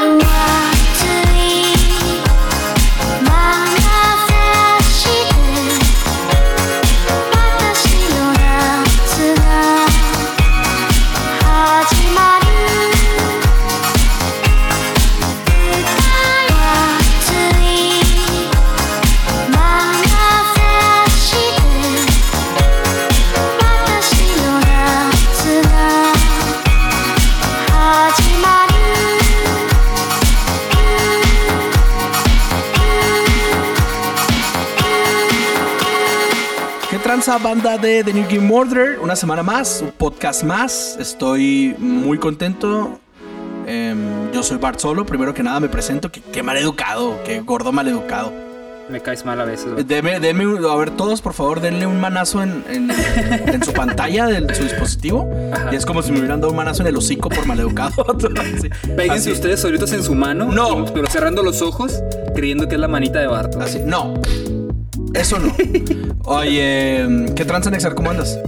I de The New Game Order? Una semana más, un podcast más. Estoy muy contento. Em, yo soy Bart Solo. Primero que nada me presento. Qué, qué maleducado, qué gordo maleducado. Me caes mal a veces. güey. Deme, deme a ver, todos por favor denle un manazo en, en- en su pantalla de su dispositivo. Ajá. Y es como si me hubieran dado un manazo en el hocico por maleducado. Sí. Péguense Así. ustedes solitos en su mano. No. Pero cerrando los ojos, creyendo que es la manita de Bart. Así. No. Eso no. Oye, ¿qué tranza Nexar? ¿Cómo andas?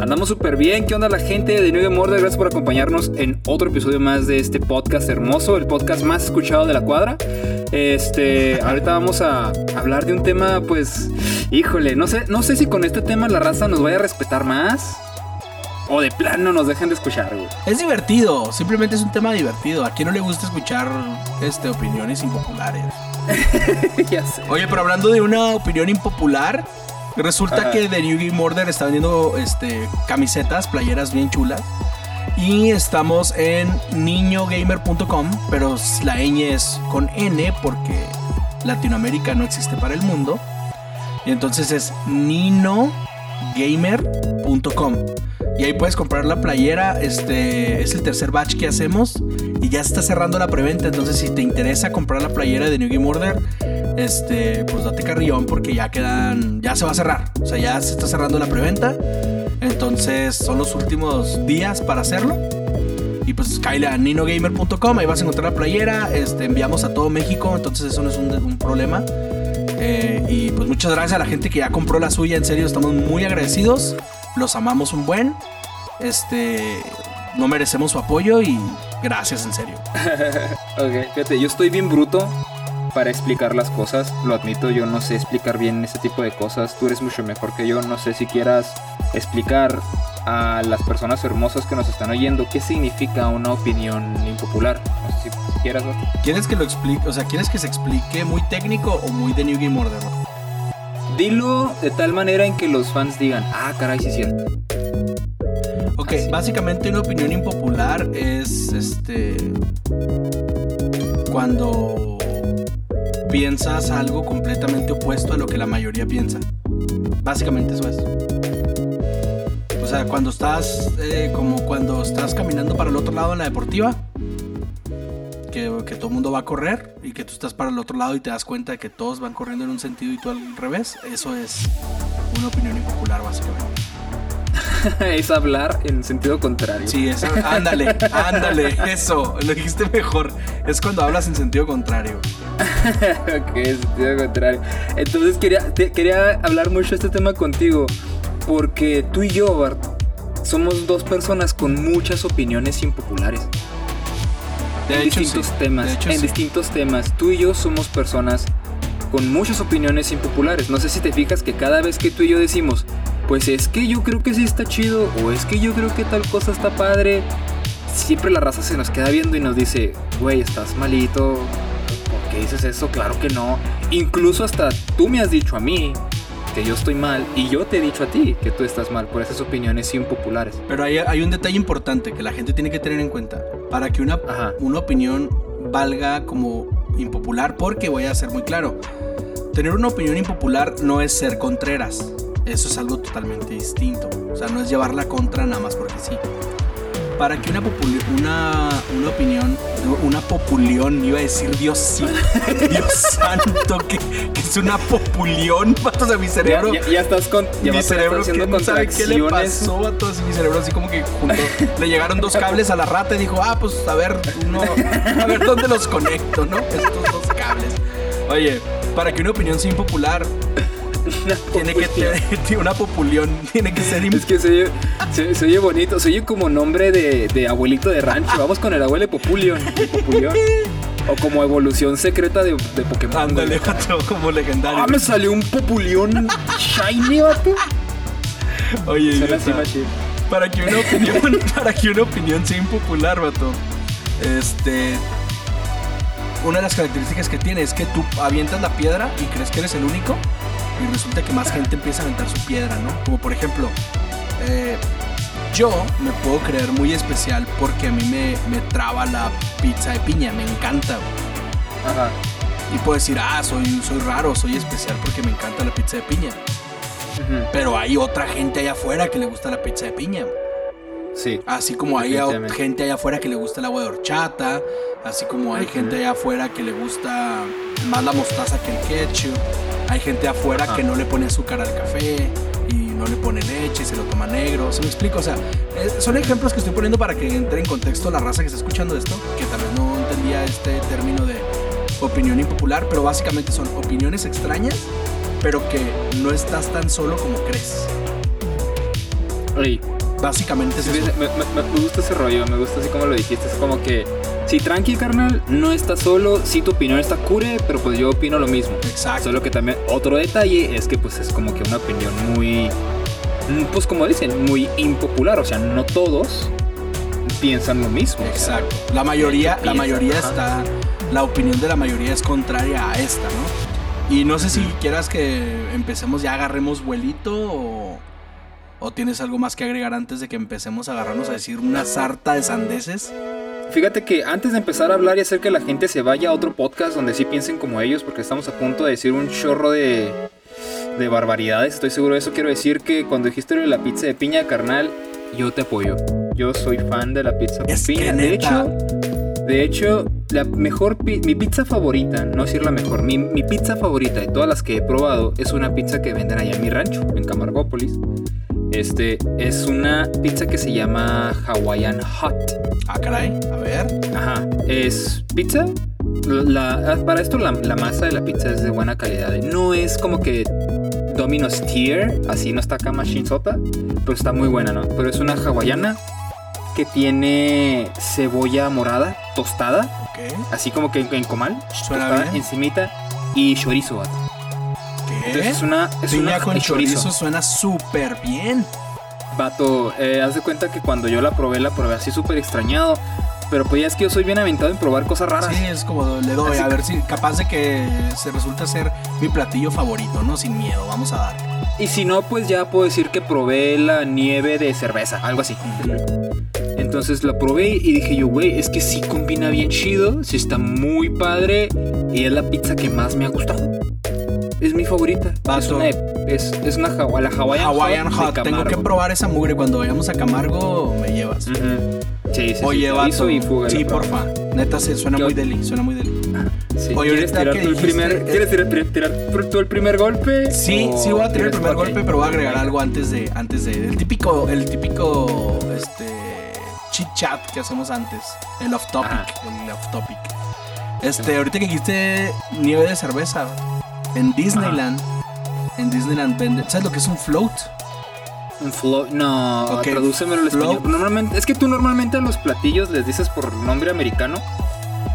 Andamos súper bien. ¿Qué onda la gente de New Game Order? Gracias por acompañarnos en otro episodio más de este podcast hermoso, el podcast más escuchado de la cuadra. Este, ahorita vamos a hablar de un tema, pues, híjole, no sé, no sé si con este tema la raza nos vaya a respetar más o de plano nos dejen de escuchar, güey. Es divertido, simplemente es un tema divertido. ¿A quién no le gusta escuchar este, opiniones impopulares? ya sé. Oye, pero hablando de una opinión impopular, resulta Ajá. que The New Game Order está vendiendo este, camisetas, playeras bien chulas. Y estamos en niñogamer.com, pero la ñ es con N porque Latinoamérica no existe para el mundo. Y entonces es ninogamer.com. Y ahí puedes comprar la playera. Este es el tercer batch que hacemos. Y ya está cerrando la preventa. Entonces, si te interesa comprar la playera de New Game Order, este, pues date carrillón porque ya quedan. Ya se va a cerrar. O sea, ya se está cerrando la preventa. Entonces, son los últimos días para hacerlo. Y pues cállate a ninogamer.com, ahí vas a encontrar la playera. Este, enviamos a todo México, entonces eso no es un, un problema. Eh, y pues muchas gracias a la gente que ya compró la suya, en serio, estamos muy agradecidos. Los amamos un buen. Este, no merecemos su apoyo y gracias, en serio. Ok, fíjate, yo estoy bien bruto para explicar las cosas, lo admito, yo no sé explicar bien ese tipo de cosas, tú eres mucho mejor que yo, no sé si quieras explicar a las personas hermosas que nos están oyendo qué significa una opinión impopular. No sé si quieras. ¿no? ¿Quieres que lo explique? O sea, ¿quieres que se explique muy técnico o muy de New Game Order? Dilo de tal manera en que los fans digan, ah, caray, sí es cierto. Ok, Así. básicamente una opinión impopular es este. Cuando piensas algo completamente opuesto a lo que la mayoría piensa. Básicamente eso es. O sea, cuando estás. eh, como cuando estás caminando para el otro lado en la deportiva. Que, que todo el mundo va a correr y que tú estás para el otro lado y te das cuenta de que todos van corriendo en un sentido y tú al revés. Eso es una opinión impopular, básicamente. es hablar en sentido contrario. Sí, eso, ándale, ándale, eso, lo dijiste mejor. Es cuando hablas en sentido contrario. ok, sentido contrario. Entonces quería, te- quería hablar mucho de este tema contigo. Porque tú y yo, Bart, somos dos personas con muchas opiniones impopulares. De en hecho, distintos sí, temas. hecho, en sí. distintos temas. Tú y yo somos personas con muchas opiniones impopulares. No sé si te fijas que cada vez que tú y yo decimos, pues es que yo creo que sí está chido, o es que yo creo que tal cosa está padre, siempre la raza se nos queda viendo y nos dice, güey, estás malito, ¿por qué dices eso? Claro que no. Incluso hasta tú me has dicho a mí que yo estoy mal y yo te he dicho a ti que tú estás mal por esas opiniones impopulares. Pero hay, hay un detalle importante que la gente tiene que tener en cuenta. Para que una, Ajá. una opinión valga como impopular, porque voy a ser muy claro. Tener una opinión impopular no es ser contreras. Eso es algo totalmente distinto. O sea, no es llevarla contra nada más porque sí. Para que una, una, una opinión, una populión, iba a decir Dios sí, Dios santo, que, que es una populión, patos de mi cerebro. Ya, ya- ya estás con ya mi a cerebro que no sabe qué le pasó a todos mi cerebro así como que junto, le llegaron dos cables a la rata y dijo ah pues a ver uno a ver dónde los conecto no estos dos cables oye para que una opinión sea impopular tiene que tener una populión tiene que ser Es que se oye, se, se oye bonito, se oye como nombre de, de abuelito de rancho. Vamos con el abuelo Populion. Populion. O como evolución secreta de, de Pokémon. Ándale, vato, como legendario. Ah, me salió un Populión Shiny, vato. Oye, Suena así, para que una opinión, para que una opinión sea impopular, vato. Este. Una de las características que tiene es que tú avientas la piedra y crees que eres el único. Y resulta que más gente empieza a aventar su piedra, ¿no? Como por ejemplo, eh, yo me puedo creer muy especial porque a mí me, me traba la pizza de piña, me encanta. güey. Ajá. Y puedo decir, ah, soy, soy raro, soy especial porque me encanta la pizza de piña. Pero hay otra gente allá afuera que le gusta la pizza de piña. Sí. Así como hay gente allá afuera que le gusta el agua de horchata, así como hay gente allá afuera que le gusta más la mostaza que el ketchup, hay gente afuera Ajá. que no le pone azúcar al café y no le pone leche y se lo toma negro. ¿Se me explico? O sea, eh, son ejemplos que estoy poniendo para que entre en contexto la raza que está escuchando esto, que tal vez no entendía este término de opinión impopular, pero básicamente son opiniones extrañas, pero que no estás tan solo como crees. Ey, Básicamente es sí, eso. me, me- me gusta ese rollo, me gusta así como lo dijiste. Es como que, si tranqui, carnal, no estás solo, si tu opinión está cure, pero pues yo opino lo mismo. Exacto. Solo que también otro detalle es que pues es como que una opinión muy, mm, pues como dicen, muy impopular. O sea, no todos piensan lo mismo. o sea, Exacto. La mayoría, la mayoría ajá. está, la opinión de la mayoría es contraria a esta, ¿no? Y no sé si quieras que empecemos ya agarremos vuelito o, o tienes algo más que agregar antes de que empecemos a agarrarnos a decir una sarta de sandeces. Fíjate que antes de empezar a hablar y hacer que la gente se vaya a otro podcast donde sí piensen como ellos, porque estamos a punto de decir un chorro de, de barbaridades, estoy seguro de eso, quiero decir que cuando dijiste lo de la pizza de piña, carnal, yo te apoyo. Yo soy fan de la pizza que piña. De hecho, de hecho, la mejor mi pizza favorita, no decir la mejor, mi, mi pizza favorita de todas las que he probado es una pizza que venden allá en mi rancho, en Camargópolis. Este es una pizza que se llama Hawaiian Hot. Ah, caray. A ver. Ajá, es pizza. La, para esto la, la masa de la pizza es de buena calidad. No es como que Domino's Tier, así no está acá machine sota, pero está muy buena, ¿no? Pero es una hawaiana que tiene cebolla morada tostada, Ok. así como que en, en comal, Suena tostada encimita y chorizo. Entonces ¿Qué? es una es Piña una con y chorizo suena súper bien. Vato, eh, haz de cuenta que cuando yo la probé, la probé así súper extrañado. Pero pues ya es que yo soy bien aventado en probar cosas raras. Sí, es como le doy, Así a ver si capaz de que se resulta ser mi platillo favorito, ¿no? Sin miedo, vamos a dar. Y si no, pues ya puedo decir que probé la nieve de cerveza, algo así. Entonces la probé y dije yo, güey, es que sí combina bien chido, sí está muy padre y es la pizza que más me ha gustado. Es mi favorita. Es una, es, es una Hawa- la Hawaiian, Hot. Tengo que probar esa mugre. Cuando vayamos a Camargo, me llevas. Ujú. Sí, sí, Oye, sí, chorizo y fuga, Sí, porfa. Neta, se suena ¿Qué muy deli. Suena muy deli. Sí. Oye, ¿Quieres ahorita tirar tú el primer, ¿quieres tirar, tirar- tirar tú el primer golpe? Sí, o sí voy a tirar el primer golpe, pero voy a agregar algo antes de, antes de, el típico, el típico, este, chit chat que hacemos antes, el off topic, el off topic. Este, ahorita que dijiste nieve de cerveza, en Disneyland, en Disneyland venden, ¿sabes lo que es un float? Un float. No, Ok, tradúcemelo al float. español. Normalmente, es que tú normalmente a los platillos les dices por nombre americano.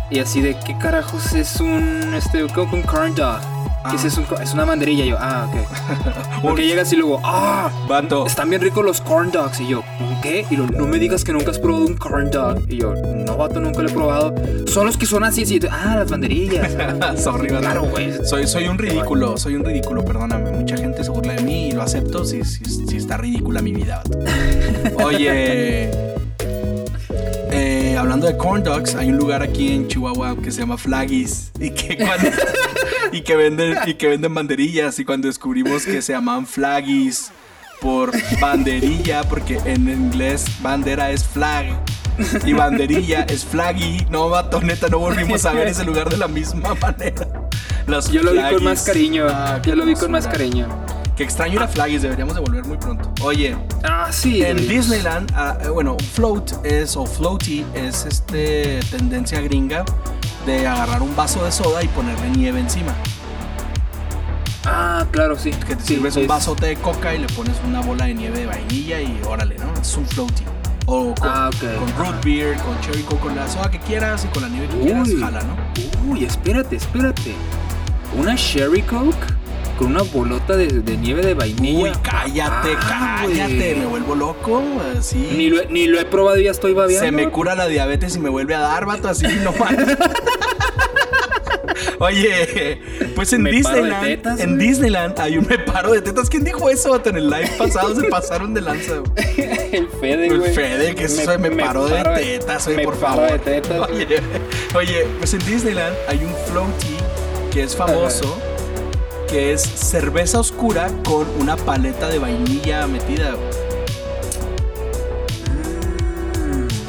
Y así de qué carajos es un este un corn dog. ¿Qué es Ah. eso? Co- Es una banderilla. Y yo, ah, ok. Porque llegas y luego, ah, Vato, están bien ricos los corn dogs. Y yo, ¿qué? Y no me digas que nunca has probado un corn dog. Y yo, no, vato, nunca lo he probado. Son los que son así, así. Ah, las banderillas. sorry, claro, güey. Soy, soy un ridículo, soy un ridículo, perdóname. Mucha gente se burla de mí y lo acepto si, si, si está ridícula mi vida. vato. Oye, hablando de corn dogs, hay un lugar aquí en Chihuahua que se llama Flaggies y que, cuando- y que venden y que venden banderillas y cuando descubrimos que se llaman Flaggies por banderilla porque en inglés bandera es flag y banderilla es flaggy. No, vato, neta, no volvimos a ver ese lugar de la misma manera. Los Yo lo vi con Flaggies. más cariño. Ah, Yo lo vi con más cariño. Qué extraño era Flaggies, deberíamos de volver muy pronto. Oye, Ah, sí. en. Disneyland, ah, eh, bueno, float es, o floaty, es este tendencia gringa de agarrar un vaso de soda y ponerle nieve encima. Ah, claro, sí. Que te Sí, sirves un vasote de coca y le pones una bola de nieve de vainilla y órale, ¿no? Es un floaty. O con, Ah, ok. con root beer, con cherry coke, con la soda que quieras y con la nieve que quieras, jala, ¿no? Uy, espérate, espérate. Una Sherry Coke con una bolota de, de nieve de vainilla. Uy, cállate, Ah, cállate, me vuelvo loco, así. Ni lo, he- ni lo he probado y ya estoy babeando. Se me cura la diabetes y me vuelve a dar, vato, así no manches. Oye, pues en ¿Me paro Disneyland, tetas, en? Disneyland hay un me paro de tetas. ¿Quién dijo eso, vato? En el live pasado se pasaron de lanza. El Fede, El güey. Fede, que eso me, paro de paro tetas, me por paro favor. de tetas. Oye, oye, pues en Disneyland hay un floaty que es famoso, que es cerveza oscura con una paleta de vainilla metida. güey.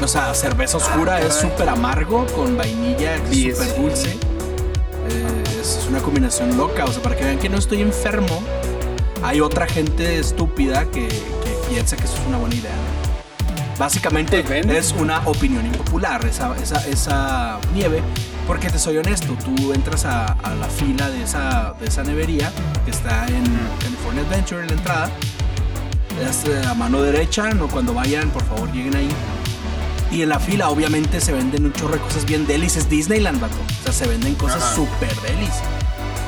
O sea, cerveza oscura Ah, es súper amargo con vainilla, súper dulce. Eh, es una combinación loca. O sea, para que vean que no estoy enfermo, hay otra gente estúpida que, que piensa que eso es una buena idea. Básicamente Pues es una opinión impopular esa, esa, esa nieve. Porque te soy honesto, tú entras a, a la fila de esa, de esa nevería que está en California Adventure en la entrada. Es eh, a mano derecha, no cuando vayan, por favor lleguen ahí. Y en la fila obviamente se venden un chorro de cosas bien delis, es Disneyland, vato. O sea, se venden cosas súper delis.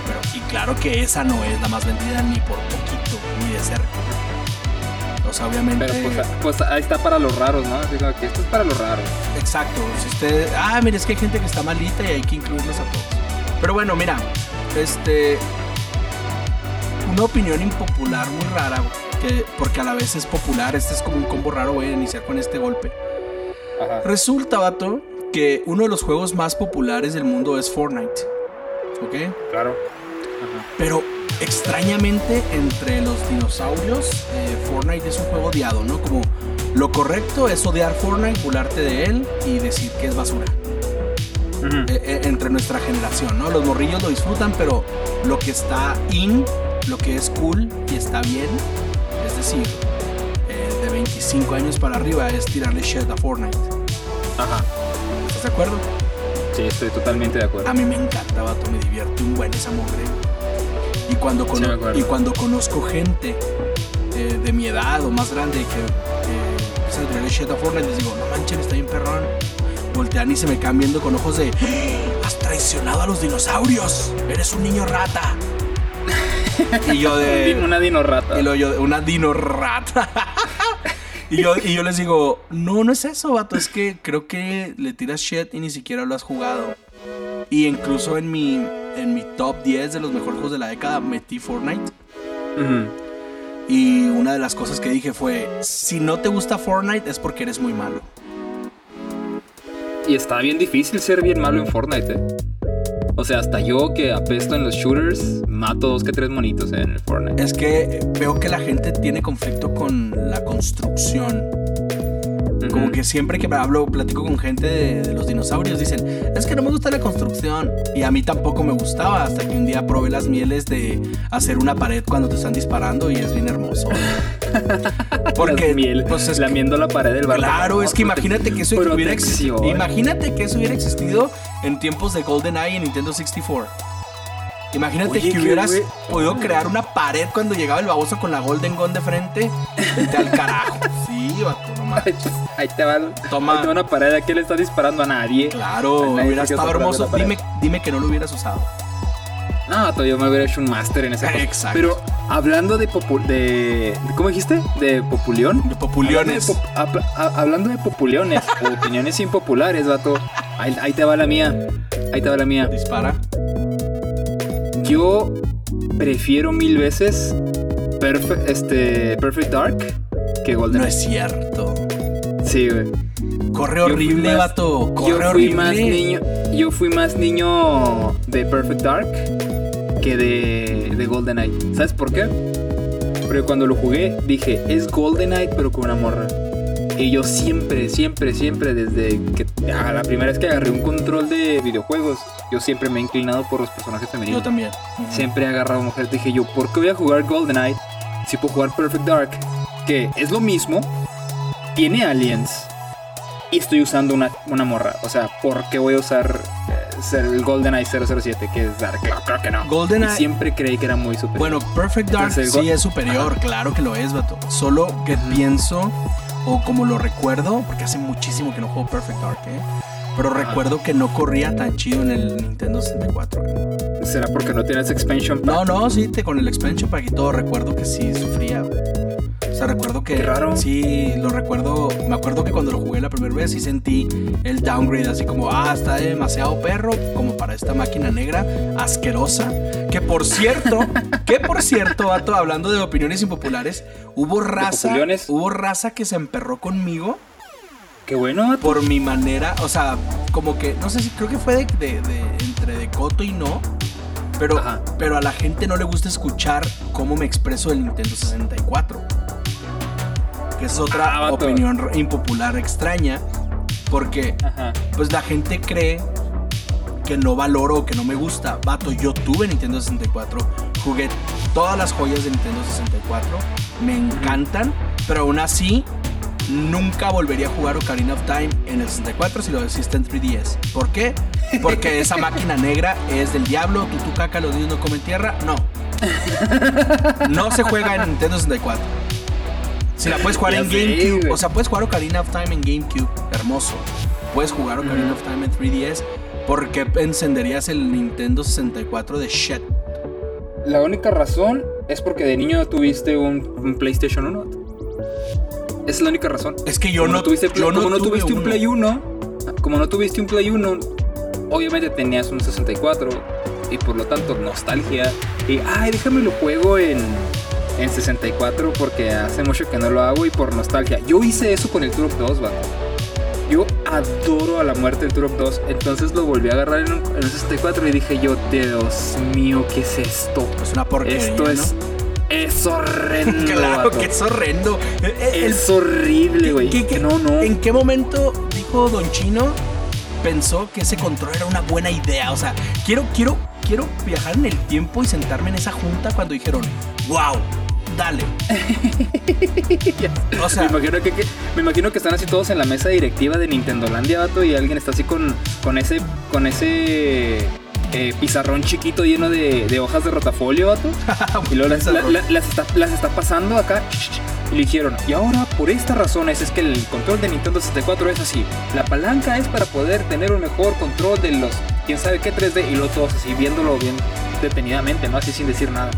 Pero, y claro que esa no es la más vendida ni por poquito, ni de cerca. O sea, obviamente... Pero pues, pues ahí está para los raros, ¿no? Como que esto es para los raros. Exacto. Si usted. Ah, mire, es que hay gente que está malita y hay que incluirlos a todos. Pero bueno, mira, este. Una opinión impopular muy rara, que, porque a la vez es popular. Este es como un combo raro, voy a iniciar con este golpe. Ajá. Resulta, vato, que uno de los juegos más populares del mundo es Fortnite. ¿Ok? Claro. Ajá. Pero extrañamente entre los dinosaurios, eh, Fortnite es un juego odiado, ¿no? Como lo correcto es odiar Fortnite, burlarte de él y decir que es basura. Eh, eh, entre nuestra generación, ¿no? Los morrillos lo disfrutan, pero lo que está in, lo que es cool y está bien, es decir, eh, de 25 años para arriba es tirarle shit a Fortnite. Ajá. ¿Estás de acuerdo? Sí, estoy totalmente de acuerdo. A mí me encanta, vato, me divierte un buen esa mugre. Y cuando, Sí, y cuando conozco gente eh, de mi edad o más grande que eh, empieza a tirarle shit a Fortnite, les digo, no manchen, está bien perrón. Voltean y se me quedan viendo con ojos de, "¡Ah! has traicionado a los dinosaurios, eres un niño rata. y yo de... Una dino rata. Y luego yo, una dino rata. y, yo, y yo les digo, no, no es eso, vato. Es que creo que le tiras shit y ni siquiera lo has jugado. Y incluso en mi, en mi top 10 de los mejores juegos de la década metí Fortnite. Y una de las cosas que dije fue, si no te gusta Fortnite es porque eres muy malo. Y está bien difícil ser bien malo en Fortnite, eh. O sea, hasta yo que apesto en los shooters, mato dos que tres monitos en el Fortnite. Es que veo que la gente tiene conflicto con la construcción. Como que siempre que hablo, platico con gente de, de los dinosaurios, dicen, es que no me gusta la construcción. Y a mí tampoco me gustaba, hasta que un día probé las mieles de hacer una pared cuando te están disparando y es bien hermoso. Porque, miel, pues es que- lamiendo la pared del bar. Claro, es que imagínate que eso hubiera existido. Imagínate que eso hubiera existido en tiempos de GoldenEye en Nintendo 64. Imagínate Oye, que hubieras podido crear una pared cuando llegaba el baboso con la Golden Gun de frente. Vete al carajo. Sí, vato, no mames. Ahí te va, Toma. ahí te va una pared, aquí le está disparando a nadie. Claro, Nadie hubiera estado hermoso. Dime, dime que no lo hubieras usado. No, todavía me hubiera hecho un máster en esa cosa. Exacto. Pero hablando de, popu- de, ¿Cómo dijiste? ¿De populión? De populiones. Hablando de, pop- hablando de populiones o opiniones impopulares, vato. Ahí, ahí te va la mía. Ahí te va la mía. Dispara. Yo prefiero mil veces Perfe- este, Perfect Dark que Golden No es cierto. Sí, güey. Corre horrible, más- vato. Corre Yo fui horrible. más niño. Yo fui más niño de Perfect Dark que de, de GoldenEye. ¿Sabes por qué? Porque cuando lo jugué dije, es GoldenEye pero con una morra. Y yo siempre, siempre, siempre, desde que ah, la primera vez que agarré un control de videojuegos, yo siempre me he inclinado por los personajes femeninos. Yo también. Siempre he agarrado mujeres. Dije yo, ¿por qué voy a jugar GoldenEye si puedo jugar Perfect Dark? Que es lo mismo, tiene aliens y estoy usando una, una morra. O sea, ¿por qué voy a usar eh, el GoldenEye 007 que es Dark? Claro, claro que no. GoldenEye- Y siempre creí que era muy superior. Bueno, Perfect Dark Entonces, sí es superior, claro que lo es, vato. Solo que pienso o como lo recuerdo, porque hace muchísimo que no juego Perfect Dark, ¿eh? Pero recuerdo que no corría tan chido en el Nintendo 64. güey. ¿Será porque no tienes expansion? No, no, sí, te, con el expansion pack y todo recuerdo que sí sufría. O sea, recuerdo que Qué raro. sí, lo recuerdo, me acuerdo que cuando lo jugué la primera vez sí sentí el downgrade así como, ah, está demasiado perro como para esta máquina negra asquerosa, que por cierto, que por cierto, vato, hablando de opiniones impopulares, hubo raza, hubo raza que se emperró conmigo Qué bueno, vato. por mi manera, o sea, como que, no sé si creo que fue de, de- de- entre de coto y no, pero, Ajá. pero a la gente no le gusta escuchar cómo me expreso del Nintendo 64. Que es otra Ah, opinión impopular extraña, porque Ajá. pues la gente cree que no valoro o que no me gusta. Vato, yo tuve Nintendo 64, jugué todas las joyas de Nintendo 64, me encantan, pero aún así nunca volvería a jugar Ocarina of Time en el 64 si lo existe en 3DS. ¿Por qué? Porque esa máquina negra es del diablo, tú tu caca, los niños no comen tierra. No. No se juega en Nintendo 64. Si la puedes jugar en GameCube, o sea, puedes jugar Ocarina of Time en GameCube, hermoso. Puedes jugar Ocarina of Time en 3DS. ¿Por qué encenderías el Nintendo 64 de shit? La única razón es porque de niño tuviste un, un PlayStation 1. vato. Esa es la única razón. Es que yo Como no, tuviste, yo como no tuviste un uno. Play 1, como no tuviste un Play 1, obviamente tenías un 64 y por lo tanto nostalgia. Y ay, déjame lo juego en, en 64 porque hace mucho que no lo hago y por nostalgia. Yo hice eso con el Turok 2, vato. Yo adoro a la muerte el Turok 2, entonces lo volví a agarrar en un, en un 64 y dije yo, Dios mío, ¿qué es esto? Es una porquería. Esto ¿no? es, es horrendo. Claro vato. que es horrendo. Eh, eh, el- Es horrible, güey. ¿Qué- qué- No, no. ¿En qué momento dijo Don Chino pensó que ese control era una buena idea? O sea, quiero, quiero, quiero viajar en el tiempo y sentarme en esa junta cuando dijeron, wow, dale. O sea, me, imagino que, que- me imagino que están así todos en la mesa directiva de Nintendo Landia, vato, y alguien está así con, con ese, con ese eh, pizarrón chiquito lleno de, de hojas de rotafolio, vato. Y luego las, la- la- las está, las está pasando acá. Y le dijeron, y ahora por estas razones es que el control de Nintendo 64 es así. La palanca es para poder tener un mejor control de los, quién sabe qué 3D. Y luego todos así viéndolo bien detenidamente, ¿no? Así sin decir nada.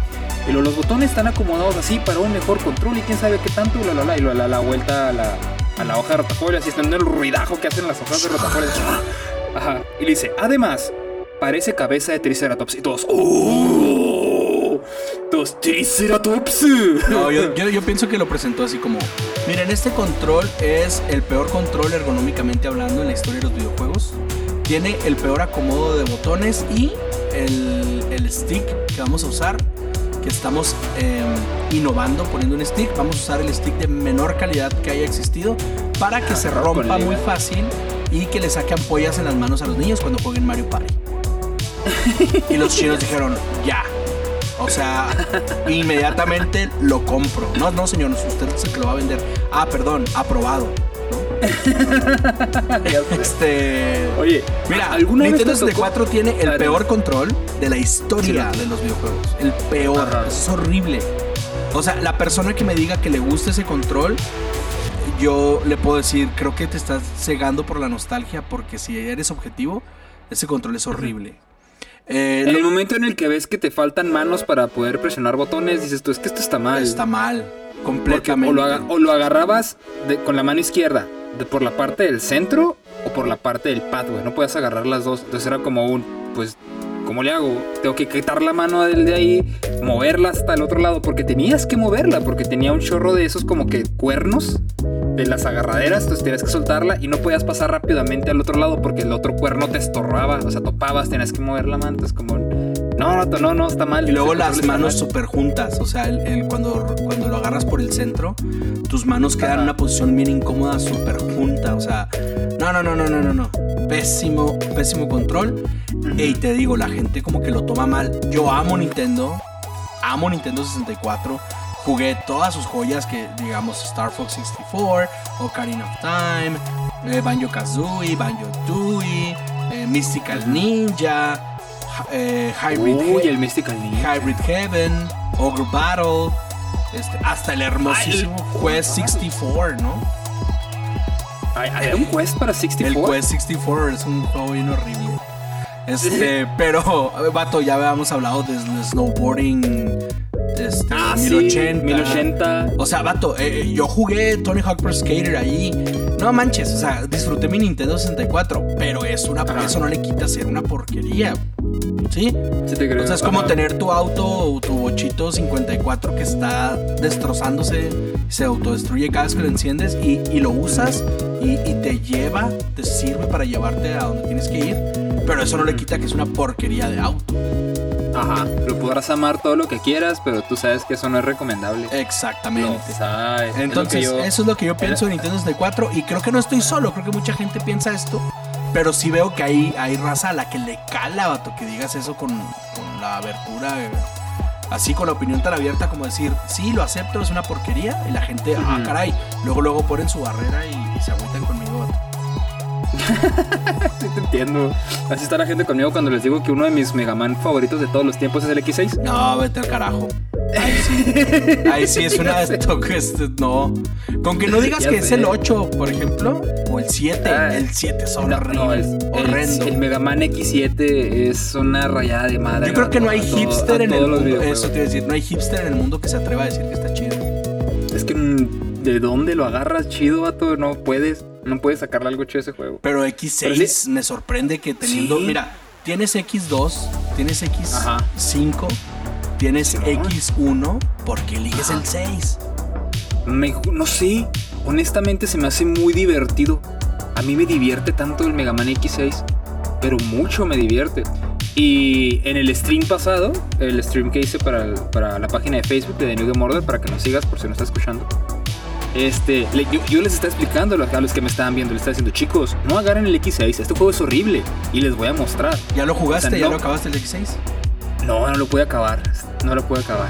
Y luego los botones están acomodados así para un mejor control y quién sabe qué tanto, y la, la, la, y luego la, la vuelta a la, a la hoja de rotafolio, así están el ruidajo que hacen las hojas de rotafolio. Ajá. Y le dice, además, parece cabeza de Triceratops. Y todos, ¡Oh! ¡Dos Triceratops! no, yo, yo- yo pienso que lo presentó así como, miren, este control es el peor control ergonómicamente hablando en la historia de los videojuegos. Tiene el peor acomodo de botones y el, el stick que vamos a usar, que estamos eh, innovando poniendo un stick, vamos a usar el stick de menor calidad que haya existido para que se rompa muy fácil y que le saquen pollas en las manos a los niños cuando jueguen Mario Party. Y los chinos dijeron, ya. O sea, inmediatamente lo compro. No, no, señor, usted es el que lo va a vender. Ah, perdón, aprobado. Este. Oye, Mira, ¿alguna Nintendo te tocó- 64 tiene el peor control de la historia Sí. de los videojuegos. El peor. Ajá. Es horrible. O sea, la persona que me diga que le gusta ese control, yo le puedo decir, creo que te estás cegando por la nostalgia, porque si eres objetivo, ese control es horrible. Eh, En el momento en el que ves que te faltan manos para poder presionar botones, dices tú, es que esto está mal. está mal. Completamente. o lo, aga- o lo agarrabas de- con la mano izquierda, de, por la parte del centro o por la parte del güey. No puedes agarrar las dos. Entonces era como un, pues, ¿cómo le hago? Tengo que quitar la mano del de ahí, moverla hasta el otro lado, porque tenías que moverla, porque tenía un chorro de esos como que cuernos de las agarraderas, entonces tenías que soltarla y no podías pasar rápidamente al otro lado porque el otro cuerno te estorbaba, o sea, topabas, tenías que mover la mano, entonces como, no, no, no, no, está mal. Y luego las manos súper juntas. O sea, el, el- cuando, cuando lo agarras por el centro, tus manos quedan en una posición bien incómoda, súper junta. O sea, no, no, no, no, no, no, no. Pésimo, pésimo control. Y te digo, la gente como que lo toma mal. Yo amo Nintendo. Amo Nintendo 64. Jugué todas sus joyas que, digamos, Star Fox 64, Ocarina of Time, eh, Banjo Kazooie, Banjo Tooie, eh, Mystical Ninja, eh, Hybrid Uy, He- el Mystical Ninja. Hybrid Heaven, Ogre Battle, este, hasta el hermosísimo Ay, el- Quest 64, ¿no? ¿Hay, hay un Quest para El 64? Quest 64 es un juego bien horrible. Este, pero, vato, ya habíamos hablado del snowboarding. Este, Ah, 1080. sí, 1080. O sea, vato, eh, yo jugué Tony Hawk Pro Skater ahí. No manches, o sea, disfruté mi Nintendo 64, pero es una, eso no le quita ser una porquería. ¿Sí? Sí te creo. O sea, es como tener tu auto o tu bochito 54 que está destrozándose, se autodestruye cada vez que lo enciendes y, y lo usas y, y te lleva, te sirve para llevarte a donde tienes que ir, pero eso no le quita que es una porquería de auto. Ajá. Lo podrás amar todo lo que quieras, pero tú sabes que eso no es recomendable. Exactamente. Sabes. Es Entonces, yo- eso es lo que yo pienso de Nintendo 64 y creo que no estoy solo, creo que mucha gente piensa esto, pero sí veo que hay, hay raza a la que le cala, vato, que digas eso con, con la abertura, eh, así con la opinión tan abierta como decir, sí, lo acepto, es una porquería, y la gente, ah, caray, luego luego ponen su barrera y, y se agüitan conmigo, vato. Sí te entiendo. Así está la gente conmigo cuando les digo que uno de mis Mega Man favoritos de todos los tiempos es el X6. No, vete al carajo. Ahí sí. Ahí sí es una de No. Con que no digas Ya que es sé. el 8, por ejemplo, o el 7. Ah, el 7 es No, no, es- horrendo. El, el Mega Man X7 es una rayada de madre. Yo creo que no hay todo- hipster en el mundo. Eso te a decir, no hay hipster en el mundo que se atreva a decir que está chido. Es que mm, ¿de dónde lo agarras chido, vato? No puedes, no puedes sacarle algo chido a ese juego. Pero X6 Pero sí. me sorprende que teniendo. Sí. Mira, tienes X2, tienes Ajá. X5, tienes Simón. X1, ¿por qué eliges Ajá. el 6? Me- no sé, honestamente se me hace muy divertido. A mí me divierte tanto el Mega Man X6, pero mucho me divierte. Y en el stream pasado, el stream que hice para, el- para la página de Facebook de The New Game Order, para que nos sigas por si no estás escuchando, este, le- yo, yo les estaba explicando a los- que me estaban viendo, les estaba diciendo, chicos, no agarren el X6, este juego es horrible y les voy a mostrar. ¿Ya lo jugaste? O sea, ¿Ya no. lo acabaste el X6? No, no lo pude acabar, no lo pude acabar.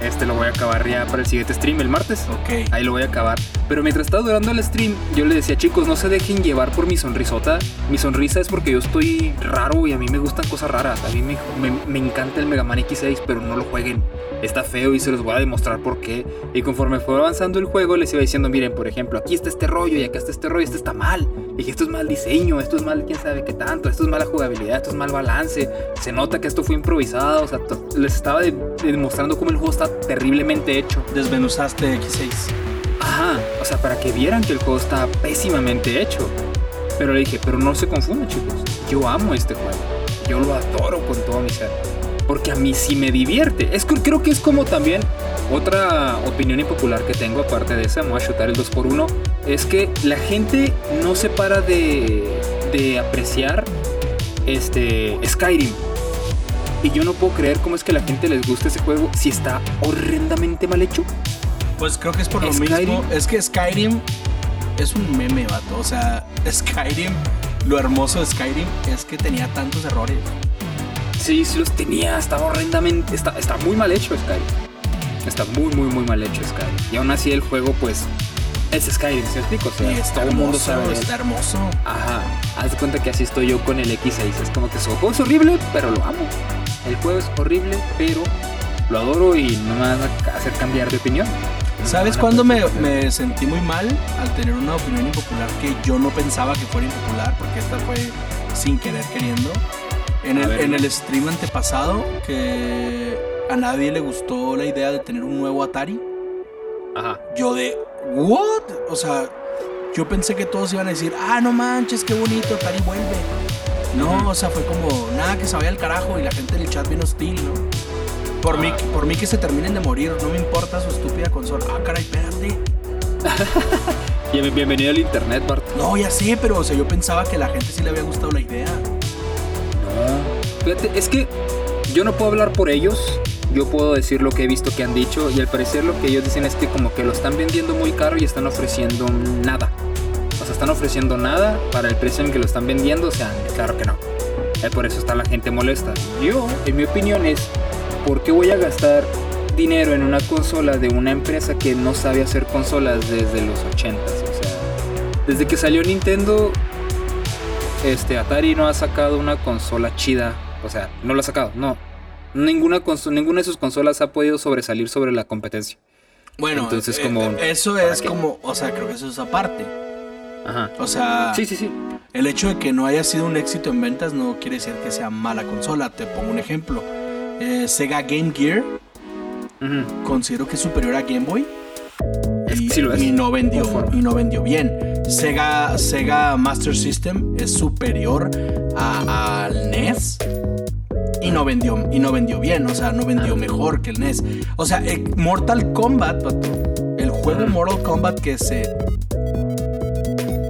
Este lo voy a acabar ya para el siguiente stream, el martes. Ok. Ahí lo voy a acabar. Pero mientras estaba durando el stream, yo le decía, chicos, no se dejen llevar por mi sonrisota. Mi sonrisa es porque yo estoy raro y a mí me gustan cosas raras. A mí me, me- me encanta el Mega Man X6, pero no lo jueguen. Está feo y se los voy a demostrar por qué. Y conforme fue avanzando el juego, les iba diciendo, miren, por ejemplo, aquí está este rollo y acá está este rollo, este está mal. Y dije, esto es mal diseño, esto es mal quién sabe qué tanto, esto es mala jugabilidad, esto es mal balance. Se nota que esto fue improvisado. O sea, les estaba de- demostrando cómo el juego está terriblemente hecho. Desmenuzaste X6. Ajá, o sea, para que vieran que el juego está pésimamente hecho. Pero le dije, pero no se confundan, chicos. Yo amo este juego. Yo lo adoro con todo mi ser. Porque a mí sí me divierte. Es, que- creo que es como también otra opinión impopular que tengo, aparte de esa, me voy a chutar el 2x1. Es que la gente no se para de, de apreciar este Skyrim. Y yo no puedo creer cómo es que a la gente les gusta ese juego si está horrendamente mal hecho. Pues creo que es por lo Skyrim. mismo. Es que Skyrim es un meme, vato. O sea, Skyrim, lo hermoso de Skyrim es que tenía tantos errores. Sí, sí los tenía, estaba horrendamente, está, está muy mal hecho Skyrim. Está muy, muy, muy mal hecho Skyrim. Y aún así el juego, pues, es Skyrim, ¿se explico? O sea, Y está todo el mundo sabe está hermoso. Ajá, haz de cuenta que así estoy yo con el X6. Es como que su juego es horrible, pero lo amo. El juego es horrible, pero lo adoro y no me van a hacer cambiar de opinión. No ¿Sabes cuándo me, sentí muy mal al tener una opinión impopular que yo no pensaba que fuera impopular? Porque esta fue sin querer queriendo. En el, en el stream antepasado, que a nadie le gustó la idea de tener un nuevo Atari. Ajá. Yo de, ¿what? O sea, yo pensé que todos iban a decir, ah, no manches, qué bonito, Atari vuelve. No, o sea, fue como, nada, que se vaya al carajo y la gente del chat bien hostil, ¿no? Por, mí, Ah. por mí que se terminen de morir, no me importa su estúpida consola. Ah, caray, espérate. Bien- Bienvenido al internet, Bart. No, ya sé, pero o sea, yo pensaba que a la gente sí le había gustado la idea. No. Fíjate, es que yo no puedo hablar por ellos. Yo puedo decir lo que he visto que han dicho y al parecer lo que ellos dicen es que como que lo están vendiendo muy caro y están ofreciendo nada. Están ofreciendo nada para el precio en que lo están vendiendo. O sea, claro que no. Eh, por eso está la gente molesta. Yo, en mi opinión, es ¿por qué voy a gastar dinero en una consola de una empresa que no sabe hacer consolas desde los 80s? O sea, desde que salió Nintendo, este Atari no ha sacado una consola chida. O sea, no la ha sacado, no. Ninguna, ninguna de sus consolas ha podido sobresalir sobre la competencia. Bueno, Entonces, eh, como, eh, eso ¿para es como, o sea, creo que eso es aparte. Ajá. O sea, Sí, sí, sí. el hecho de que no haya sido un éxito en ventas no quiere decir que sea mala consola. Te pongo un ejemplo. Eh, Sega Game Gear considero que es superior a Game Boy. Y, sí no vendió y no vendió bien. Sega, Sega Master System es superior al NES y no vendió y no vendió bien, o sea, no vendió mejor que el NES. O sea, eh, Mortal Kombat, el juego. Mortal Kombat que se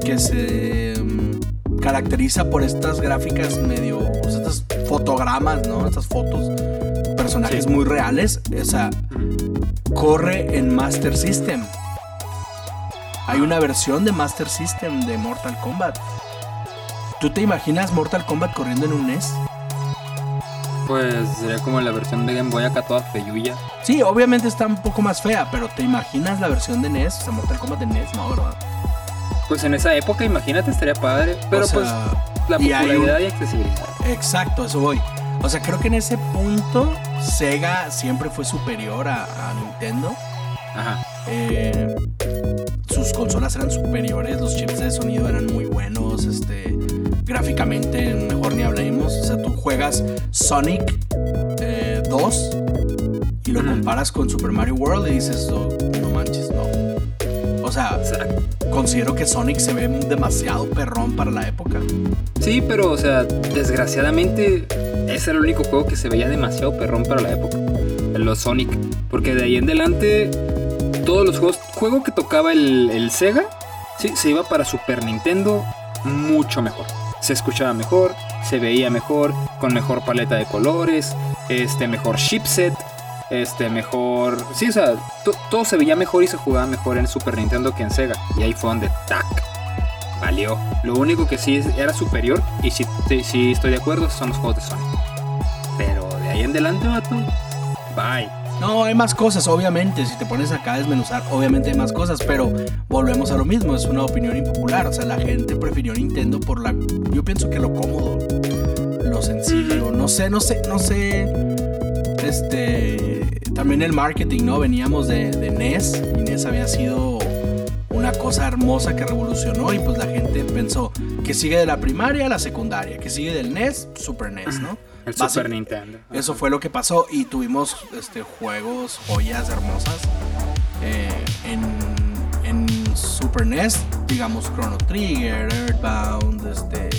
que se mm, caracteriza por estas gráficas medio, o sea, estas fotogramas, ¿no? Estas fotos, personajes Sí. muy reales, o sea, corre en Master System. Hay una versión de Master System de Mortal Kombat. ¿Tú te imaginas Mortal Kombat corriendo en un NES? Pues sería como la versión de Game Boy acá toda feyuya. Sí, obviamente está un poco más fea, pero ¿te imaginas la versión de NES? O sea, Mortal Kombat de NES, no, ¿verdad? Pues en esa época, imagínate, estaría padre. Pero O sea, pues la y hay un- popularidad y accesibilidad. Exacto, eso voy. O sea, creo que en ese punto Sega siempre fue superior a, a Nintendo. Ajá. Eh, sus consolas eran superiores, los chips de sonido eran muy buenos, este, gráficamente mejor ni hablemos. O sea, tú juegas Sonic eh, 2 y lo comparas con Super Mario World y dices, "Oh. O sea, considero que Sonic se ve demasiado perrón para la época. Sí, pero, o sea, desgraciadamente, ese era el único juego que se veía demasiado perrón para la época. Los Sonic. Porque de ahí en adelante, todos los juegos, juego que tocaba el, el Sega, sí, se iba para Super Nintendo mucho mejor. Se escuchaba mejor, se veía mejor, con mejor paleta de colores, este, mejor chipset, este, mejor... Sí, o sea, to- todo se veía mejor y se jugaba mejor en Super Nintendo que en Sega. Y ahí fue donde, ¡tac! valió. Lo único que sí era superior, y sí, sí estoy de acuerdo, son los juegos de Sonic. Pero de ahí en adelante, vato, bye. No, hay más cosas, obviamente. Si te pones acá a desmenuzar, obviamente hay más cosas, pero volvemos a lo mismo. Es una opinión impopular. O sea, la gente prefirió Nintendo por la. Yo pienso que lo cómodo, lo sencillo. No sé, no sé, no sé. Este. También el marketing, ¿no? Veníamos de, de NES y NES había sido una cosa hermosa que revolucionó y pues la gente pensó que sigue de la primaria a la secundaria, que sigue del NES, Super NES, ¿no? El Super Nintendo. eso fue lo que pasó y tuvimos este, juegos, joyas hermosas eh, en, en Super NES, digamos Chrono Trigger, Earthbound, este,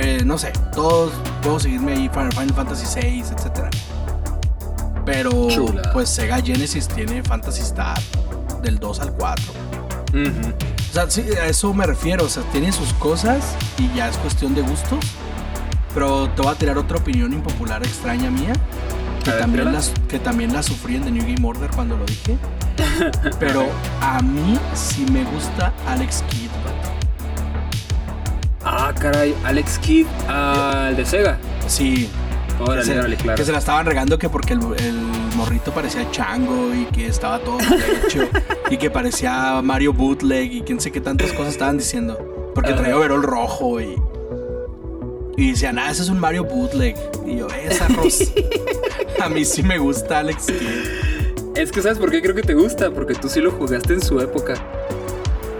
eh, no sé, todos, puedo seguirme ahí, Final, Final Fantasy VI, etc. Pero Chula. pues Sega Genesis tiene Fantasy Star del 2 al 4. Ujú. O sea, sí, a eso me refiero. O sea, tiene sus cosas y ya es cuestión de gusto. Pero te voy a tirar otra opinión impopular extraña mía. Que, también, las, que también la sufrí en The New Game Order cuando lo dije. Pero a mí sí me gusta Alex Kidd. Ah, caray, Alex Kidd, ah, el de Sega. Sí. que Órale, se, órale, claro. que se la estaban regando que porque el, el morrito parecía chango y que estaba todo mal hecho y que parecía Mario Bootleg y quién sé qué tantas cosas estaban diciendo. Porque Ajá. traía overol rojo y. Y decían, ah, ese es un Mario Bootleg. Y yo, esa Ros. A mí sí me gusta Alex Kidd. Es que sabes por qué creo que te gusta, porque tú sí lo jugaste en su época.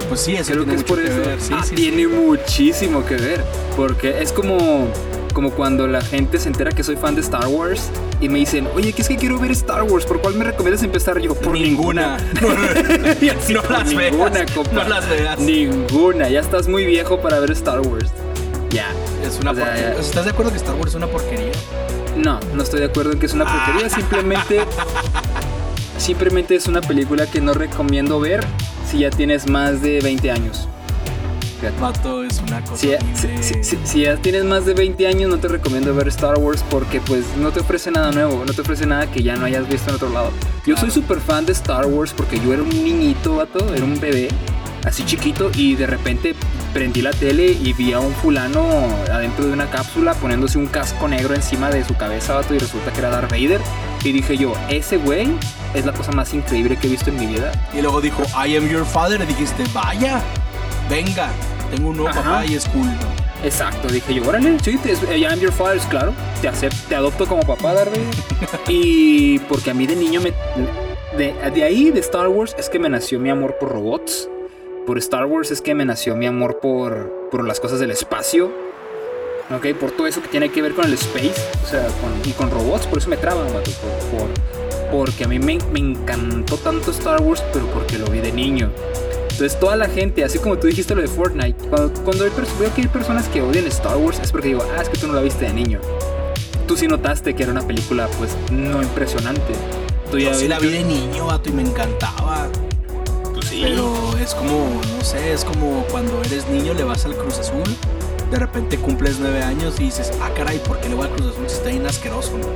Pues sí, eso Creo tiene que es mucho por que eso. ver. Sí, Ah, sí, sí. tiene muchísimo que ver. Porque es como, como cuando la gente se entera que soy fan de Star Wars y me dicen, oye, ¿qué es que quiero ver Star Wars? ¿Por cuál me recomiendas empezar? Yo, por Ninguna. Y así, No por las veas, ninguna, compa. no las veas. Ninguna. Ya estás muy viejo para ver Star Wars. Ya. Es una O sea, porquería. ¿Estás de acuerdo que Star Wars es una porquería? No, no estoy de acuerdo en que es una porquería. Simplemente, simplemente es una película que no recomiendo ver si ya tienes más de 20 años. Fíjate. Vato es una cosa Si, horrible. si- si- si ya tienes más de 20 años, no te recomiendo ver Star Wars porque pues no te ofrece nada nuevo, no te ofrece nada que ya no hayas visto en otro lado. Yo soy súper fan de Star Wars porque yo era un niñito, vato, era un bebé, así chiquito, y de repente prendí la tele y vi a un fulano adentro de una cápsula poniéndose un casco negro encima de su cabeza, vato, y resulta que era Darth Vader. Y dije yo, ese güey es la cosa más increíble que he visto en mi vida. Y luego dijo, I am your father. Y dijiste, vaya, venga, tengo un nuevo Ajá. papá y es cool. Exacto, dije yo, órale, sí, te, I am your father, claro, te acepto, te adopto como papá, Vader. y porque a mí de niño me... De, de ahí, de Star Wars, es que me nació mi amor por robots. por Star Wars es que me nació mi amor por, por las cosas del espacio. Ok, por todo eso que tiene que ver con el space, o sea, con- y con robots, por eso me traban, vato, por, por- porque a mí me, me encantó tanto Star Wars, pero porque lo vi de niño. Entonces toda la gente, así como tú dijiste lo de Fortnite, cuando, cuando veo que hay personas que odian Star Wars es porque digo, ah, es que tú no la viste de niño. Tú sí notaste que era una película, pues, no impresionante. Tú Yo ya sí la vi de niño, vato, y me encantaba. Pues sí. Pero es como, no sé, es como cuando eres niño le vas al Cruz Azul, de repente cumples nueve años y dices, ah, caray, ¿por qué le voy al Cruz Azul si está bien asqueroso, no?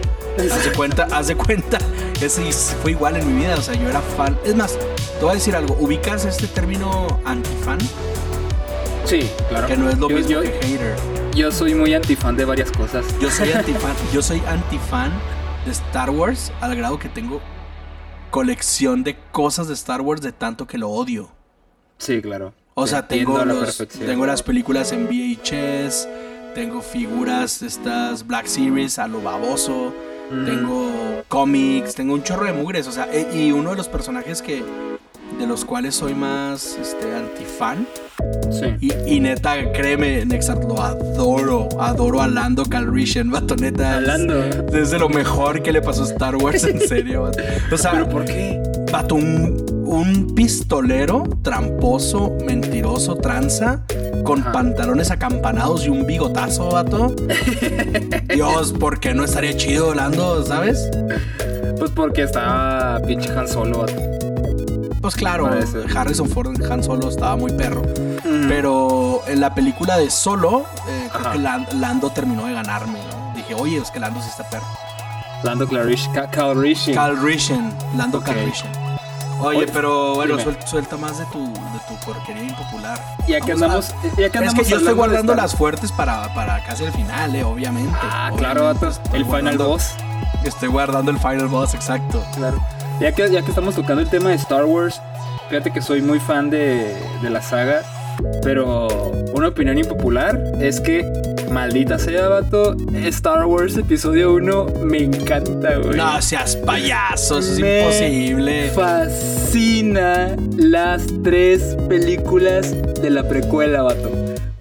Haz de cuenta, haz de cuenta, ese is- fue igual en mi vida, o sea, yo era fan. Es más, te voy a decir algo, ¿ubicas este término antifan? Sí, claro. Que no es lo yo, mismo yo, que hater. yo soy muy antifan de varias cosas. Yo soy antifan, yo soy antifan de Star Wars al grado que tengo colección de cosas de Star Wars de tanto que lo odio. Sí, claro. O sea, tengo, los- tengo las películas en VHS, tengo figuras de estas Black Series a lo baboso, Mm. tengo cómics, tengo un chorro de mugres, o sea, e- y uno de los personajes que de los cuales soy más este, antifan, Sí. y, y neta, créeme, Nexart, lo adoro, adoro a Lando Calrissian, vato, neta. es- Hablando. Es de lo mejor que le pasó a Star Wars, en serio, vato. O sea, ¿Pero por qué? Vato, un, un pistolero tramposo, mentiroso, tranza, con Ajá. pantalones acampanados y un bigotazo, vato. Dios, ¿por qué no estaría chido Lando, sabes? Pues porque estaba pinche Han Solo. vato. Pues claro, Parece. Harrison Ford Han Solo estaba muy perro. Mm. Pero en la película de Solo, eh, creo que Lan- Lando terminó de ganarme, ¿no? Dije, oye, es que Lando sí está perro. Lando Clarish, Ca- Calrissian. Calrissian, Lando Ok. Calrissian. Oye, Oye, pero bueno, suelta más de tu, de tu porquería impopular. Ya que Vamos a- andamos, ya que Es andamos que yo estoy guardando las fuertes para, para casi el final, eh, obviamente. Ah, Obviamente, claro, El final boss. Estoy guardando el final boss, exacto. Claro. Ya que, ya que estamos tocando el tema de Star Wars, fíjate que soy muy fan de, de la saga, pero una opinión impopular es que, maldita sea, vato, Star Wars Episodio 1 me encanta, güey. No seas payaso, eso es Me imposible. Fascina las tres películas de la precuela, vato.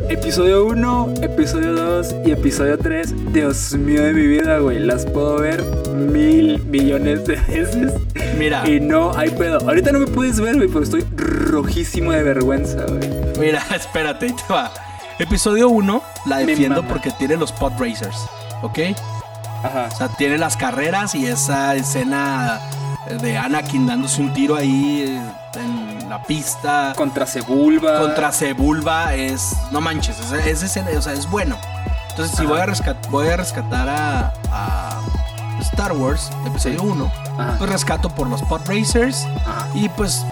Episodio 1, episodio 2 y episodio 3. Dios mío de mi vida, güey. Las puedo ver mil millones de veces. Mira, Y no hay pedo. Ahorita no me puedes ver, güey, pero estoy rojísimo de vergüenza, güey. mira, espérate, ahí te va. Episodio 1 la defiendo porque tiene los pod racers, ¿ok? Ajá. O sea, tiene las carreras y esa escena de Anakin dándose un tiro ahí eh, en la pista. Contra Sebulba. contra Sebulba es. No manches, ese, ese escena, o sea, es bueno. Entonces, si voy a, rescat- voy a rescatar a, a Star Wars, episodio Sí. 1, Ajá. pues rescato por los Pod Racers Ajá. y pues,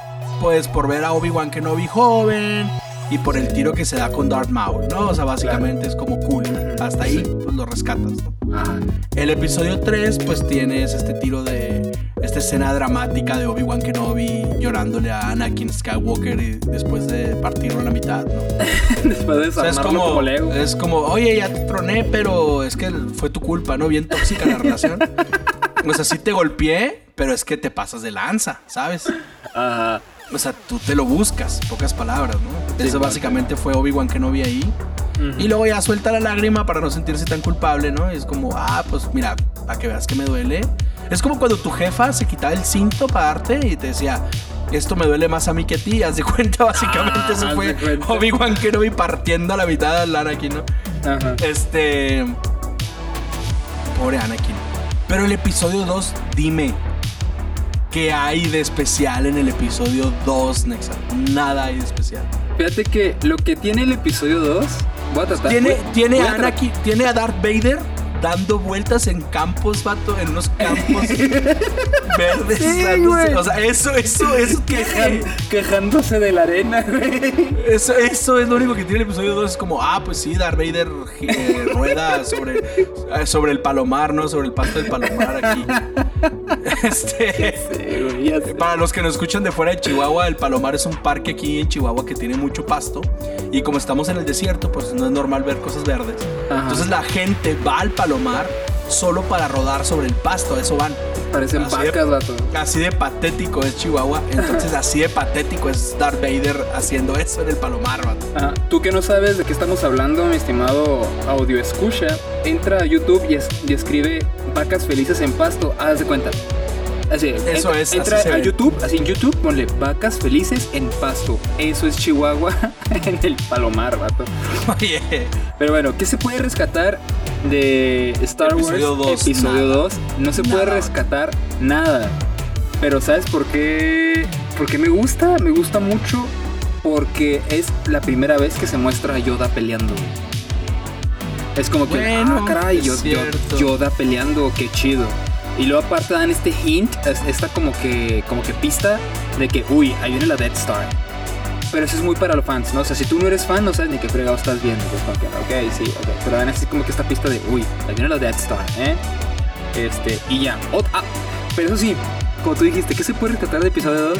pues por ver a Obi-Wan Kenobi joven y por el tiro que se da con Darth Maul, ¿no? O sea, básicamente es como cool. Hasta ahí, pues lo rescatas, ¿no? Ajá. El episodio 3, pues tienes este tiro de. Esta escena dramática de Obi-Wan Kenobi llorándole a Anakin Skywalker y después de partirlo a la mitad, ¿no? Después de O sea, es como, como Lego. es como, oye, ya te troné, pero es que fue tu culpa, ¿no? Bien tóxica la relación. O sea, sí te golpeé, pero es que te pasas de lanza, ¿sabes? Ajá. O sea, tú te lo buscas, pocas palabras, ¿no? Sí, Eso básicamente fue Obi-Wan Kenobi ahí. Y luego ya suelta la lágrima para no sentirse tan culpable, ¿no? Y es como, ah, pues mira, para que veas que me duele. Es como cuando tu jefa se quitaba el cinto para darte y te decía, esto me duele más a mí que a ti. Haz de cuenta, básicamente Ah, eso fue. Obi-Wan Kenobi partiendo a la mitad de Anakin, ¿no? Este. Pobre Anakin. Pero el episodio 2, dime. ¿Qué hay de especial en el episodio 2, Nexa? Nada hay de especial. Fíjate que lo que tiene el episodio 2, voy a tratar. Tiene, voy- tiene voy a Anakin, tiene a Darth Vader dando vueltas en campos, vato, en unos campos verdes. Sí, güey. o sea, eso, eso, eso, Quejan- quejándose de la arena, güey. eso, eso es lo único que tiene el episodio 2. Es como, ah, pues sí, Darth Vader eh, rueda sobre, eh, sobre el palomar, ¿no? Sobre el pasto del palomar aquí. Este. Sí, güey. Para los que nos escuchan de fuera de Chihuahua, el Palomar es un parque aquí en Chihuahua que tiene mucho pasto. Y como estamos en el desierto, pues no es normal ver cosas verdes. Ajá. Entonces la gente va al Palomar solo para rodar sobre el pasto, eso van. Parecen Así de- vacas, vato. Así de patético es Chihuahua, entonces así de patético es Darth Vader haciendo eso en el Palomar, vato. Ajá. Tú que no sabes de qué estamos hablando, mi estimado audio escucha, entra a YouTube y, es- y escribe vacas felices en pasto. Haz de cuenta. Así, Eso entra, es, así Entra a. YouTube, así en YouTube, ponle vacas felices en pasto. Eso es Chihuahua en el Palomar, vato. Oye, Pero bueno, ¿qué se puede rescatar de Star Episodio Wars? dos, Episodio nada. 2. No se puede rescatar nada. Pero ¿sabes por qué? Porque me gusta, me gusta mucho. Porque es la primera vez que se muestra a Yoda peleando. Es como que, Bueno, ah, caray. Yoda peleando, qué chido. Y luego aparte dan este hint, es- esta como que, como que pista de que, uy, ahí viene la Death Star. Pero eso es muy para los fans, ¿no? O sea, si tú no eres fan, no sabes ni qué fregado estás viendo. Pues, ok, sí, ok. Pero dan así como que esta pista de, uy, ahí viene la Death Star, ¿eh? Este, y ya. Ah, pero eso sí, como tú dijiste, ¿qué se puede rescatar de episodio 2?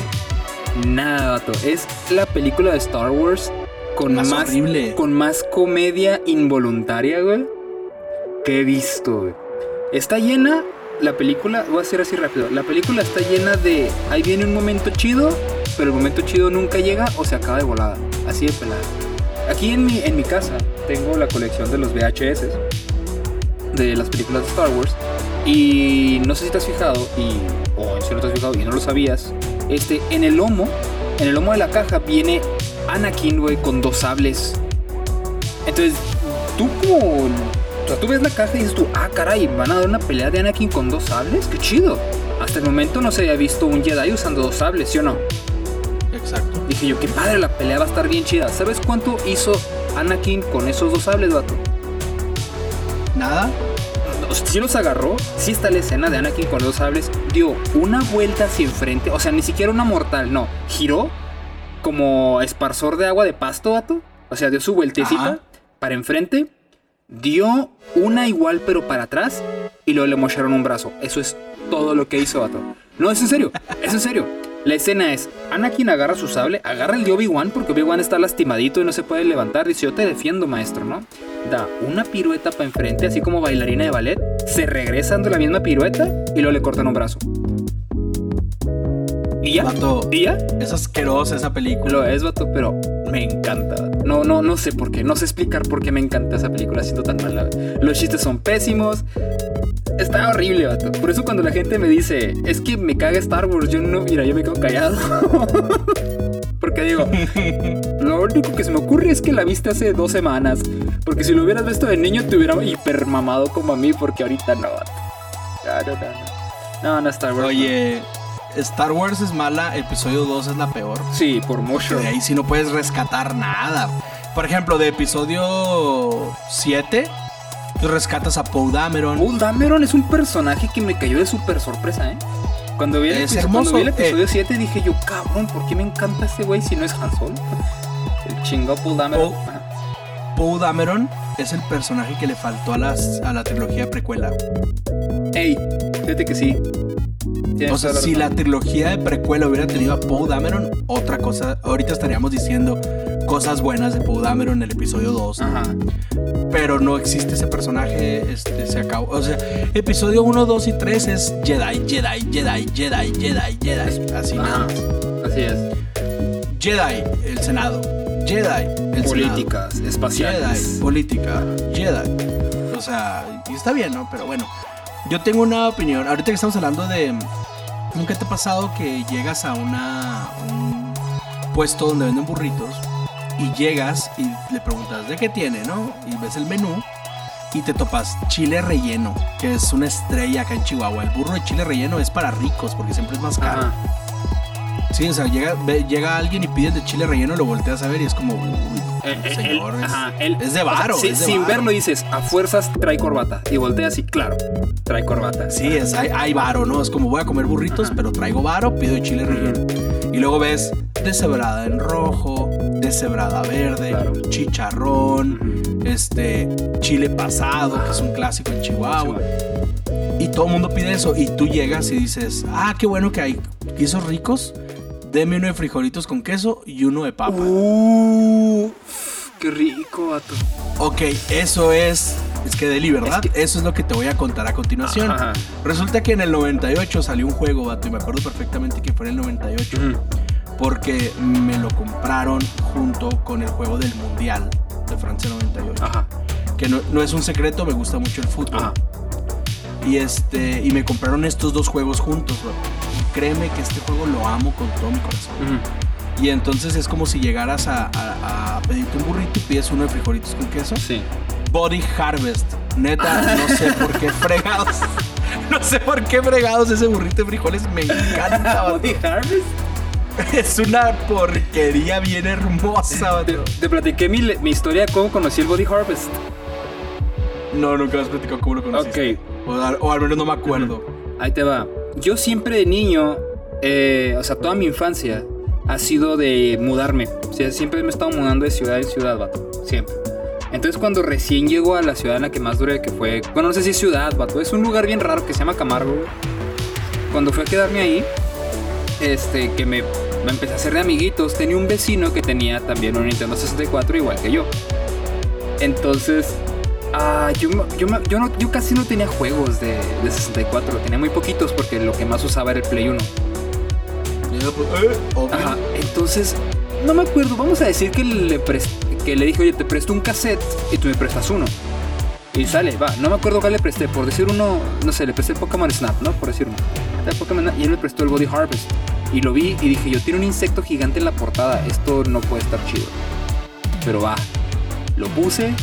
Nada, vato. Es la película de Star Wars con Más con más comedia involuntaria, güey, que he visto, güey. Está llena, la película, voy a hacer así rápido, la película está llena de, ahí viene un momento chido, pero el momento chido nunca llega o se acaba de volada, así de pelada. Aquí en mi, en mi casa tengo la colección de los VHS, de las películas de Star Wars, y no sé si te has fijado, y, o si no te has fijado y no lo sabías, este, en el lomo, en el lomo de la caja viene Anakin, güey, con dos sables. Entonces, tú como... O sea, tú ves la caja y dices tú, ah, caray, van a dar una pelea de Anakin con dos sables, qué chido. Hasta el momento no se había visto un Jedi usando dos sables, ¿sí o no? exacto. Dije yo, qué padre, la pelea va a estar bien chida. ¿Sabes cuánto hizo Anakin con esos dos sables, vato? Nada. Si los agarró, sí está la escena de Anakin con los dos sables. Dio una vuelta hacia enfrente, o sea, ni siquiera una mortal, no. Giró como esparsor de agua de pasto, vato. O sea, dio su vueltecita Ajá. para enfrente. Dio una igual, pero para atrás. Y luego le mocharon un brazo. Eso es todo lo que hizo, vato. No, es en serio, es en serio. La escena es, Anakin agarra su sable, agarra el de Obi-Wan porque Obi-Wan está lastimadito y no se puede levantar. Dice, yo te defiendo, maestro, ¿no? Da una pirueta para enfrente, así como bailarina de ballet. Se regresa dando la misma pirueta y luego le cortan un brazo. ¿Y ya? Vato, ¿Y ya? es asquerosa esa película. Lo es, vato, pero me encanta. No, no, no sé por qué. No sé explicar por qué me encanta esa película siendo tan mala. Los chistes son pésimos. Está horrible, vato. Por eso cuando la gente me dice, es que me caga Star Wars, yo no, mira, yo me quedo callado. Porque digo, lo único que se me ocurre es que la viste hace dos semanas. Porque si lo hubieras visto de niño te hubiera hipermamado como a mí, porque ahorita no, vato. No, no, no, no. No, Star Wars. no. Star Wars es mala, episodio 2 es la peor. Sí, por mucho. de ahí sí no puedes rescatar nada. Por ejemplo, de episodio 7, tú rescatas a Poe Dameron. Paul Dameron es un personaje que me cayó de súper sorpresa, ¿eh? Cuando vi, el Es episodio, hermoso, cuando vi el eh. episodio 7 dije yo, cabrón, ¿por qué me encanta este güey si no es Han Solo? El chingado Paul Dameron. Poe Dameron es el personaje que le faltó a, las, a la trilogía precuela. Ey, fíjate que sí. Tienes O sea, si la trilogía de precuela hubiera tenido a Poe Dameron, otra cosa, ahorita estaríamos diciendo cosas buenas de Poe Dameron en el episodio 2. Ajá. Pero no existe ese personaje, este, se acabó. O sea, episodio 1, 2 y 3 es Jedi, Jedi, Jedi, Jedi, Jedi, Jedi. Así nada más. Así es. Jedi, el Senado. Jedi, el Políticas, Senado. espaciales. Jedi, política. Jedi. O sea, y está bien, ¿no? Pero bueno, yo tengo una opinión. Ahorita que estamos hablando de. ¿Nunca te ha pasado que llegas a una. un puesto donde venden burritos? Y llegas y le preguntas de qué tiene, ¿no? Y ves el menú y te topas chile relleno, que es una estrella acá en Chihuahua. El burro de chile relleno es para ricos porque siempre es más caro. Ajá. Sí, o sea, llega, alguien y pide el de chile relleno, lo volteas a ver y es como, uy, Eh, eh, señor, es, ajá, él- es de o sea, varo. sin varo. verlo dices, a fuerzas trae corbata. Y volteas y claro, trae corbata. Sí, es, hay, hay varo, ¿no? Es como voy a comer burritos, pero traigo varo, pido chile relleno. Y luego ves deshebrada en rojo, deshebrada verde, Claro. chicharrón, este, chile pasado, que es un clásico en Chihuahua. Y todo el mundo pide eso. Y tú llegas y dices, ah, qué bueno que hay guisos ricos. Deme uno de frijolitos con queso y uno de papa. Uh, qué rico, vato. Ok, eso es Es que Deli, ¿verdad? Es que- Eso es lo que te voy a contar a continuación. Ajá. Resulta que en el 98 salió un juego, vato, y me acuerdo perfectamente que fue en el 98. Ujú. Porque me lo compraron junto con el juego del Mundial de Francia 98. Ajá. Que no, no es un secreto, me gusta mucho el fútbol. Ajá. Y este y me compraron estos dos juegos juntos, vato. Y créeme que este juego lo amo con todo mi corazón. Y entonces es como si llegaras a, a- a pedirte un burrito y pides uno de frijolitos con queso. Sí. Body Harvest. Neta, no sé por qué fregados. No sé por qué fregados ese burrito de frijoles me encanta. Body Harvest. Es una porquería bien hermosa. Te, vato. te platiqué mi, historia de cómo conocí el Body Harvest. No, nunca has platicado cómo lo conociste. Ok. O, al- o al menos no me acuerdo. Ahí te va. Yo siempre de niño, eh, o sea, toda mi infancia ha sido de mudarme. O sea, siempre me he estado mudando de ciudad en ciudad, vato. Siempre. Entonces, cuando recién llego a la ciudad en la que más duré, que fue. Bueno, no sé si es ciudad, vato. Es un lugar bien raro que se llama Camargo, güey. Cuando fui a quedarme ahí, este, que me, me empecé a hacer de amiguitos, tenía un vecino que tenía también un Nintendo 64 igual que yo. Entonces, ah, yo, yo, yo, no- yo casi no tenía juegos de, de 64, tenía muy poquitos porque lo que más usaba era el Play 1. Y yo, pues, eh. Ajá, entonces, no me acuerdo, vamos a decir que le, pres- que le dije, oye, te presto un cassette y tú me prestas uno. Y sale, va, no me acuerdo cuál le presté, por decir uno, no sé, le presté el Pokémon Snap, ¿no? Por decir uno. El Pokémon y él me prestó el Body Harvest. Y lo vi y dije, yo tiene un insecto gigante en la portada, esto no puede estar chido. Pero va, lo puse.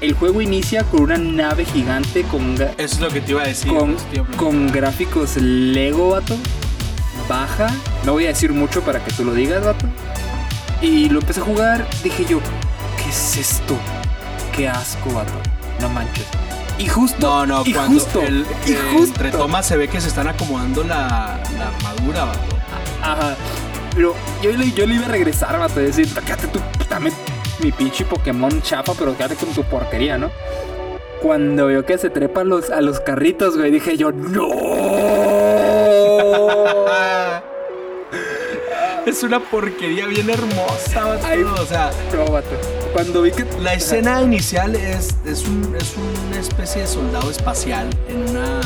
El juego inicia con una nave gigante con, Eso es lo que te iba a decir. con, con gráficos Lego, vato. Baja. No voy a decir mucho para que tú lo digas, vato. Y lo empecé a jugar. Dije yo, ¿qué es esto? Qué asco, vato. No manches. Y justo. No, no, y cuando justo. el, y justo. entre tomas se ve que se están acomodando la, la armadura, vato. Ajá. Pero yo le, yo le iba a regresar, vato. Y decir, quédate tú, dame mi pinche Pokémon chapa, pero quédate con tu porquería, ¿no? Cuando veo que se trepa a los, a los carritos, güey, dije yo, ¡No! Es una porquería bien hermosa, vato. Ay. O sea, No, vato. Cuando vi que. la escena inicial es, es, un- es una especie de soldado espacial en una,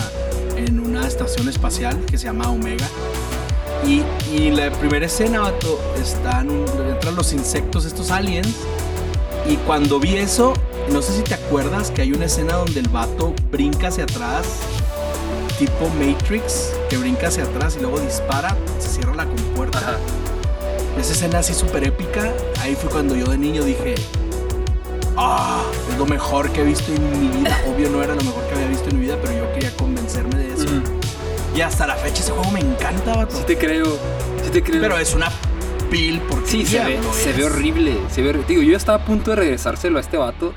en una estación espacial que se llama Omega. Y, y la primera escena, vato, están un- entran los insectos, estos aliens. Y cuando vi eso, no sé si te acuerdas que hay una escena donde el vato brinca hacia atrás, tipo Matrix, que brinca hacia atrás y luego dispara, se cierra la compuerta. Ajá. Esa escena así súper épica, ahí fue cuando yo de niño dije, ah, es lo mejor que he visto en mi vida. Obvio no era lo mejor que había visto en mi vida, pero yo quería convencerme de eso. Y hasta la fecha ese juego me encanta, vato. Sí te creo. Sí te creo. Pero es una pil porque Sí, se ve, se ve horrible. Se ve, digo, yo estaba a punto de regresárselo a este vato.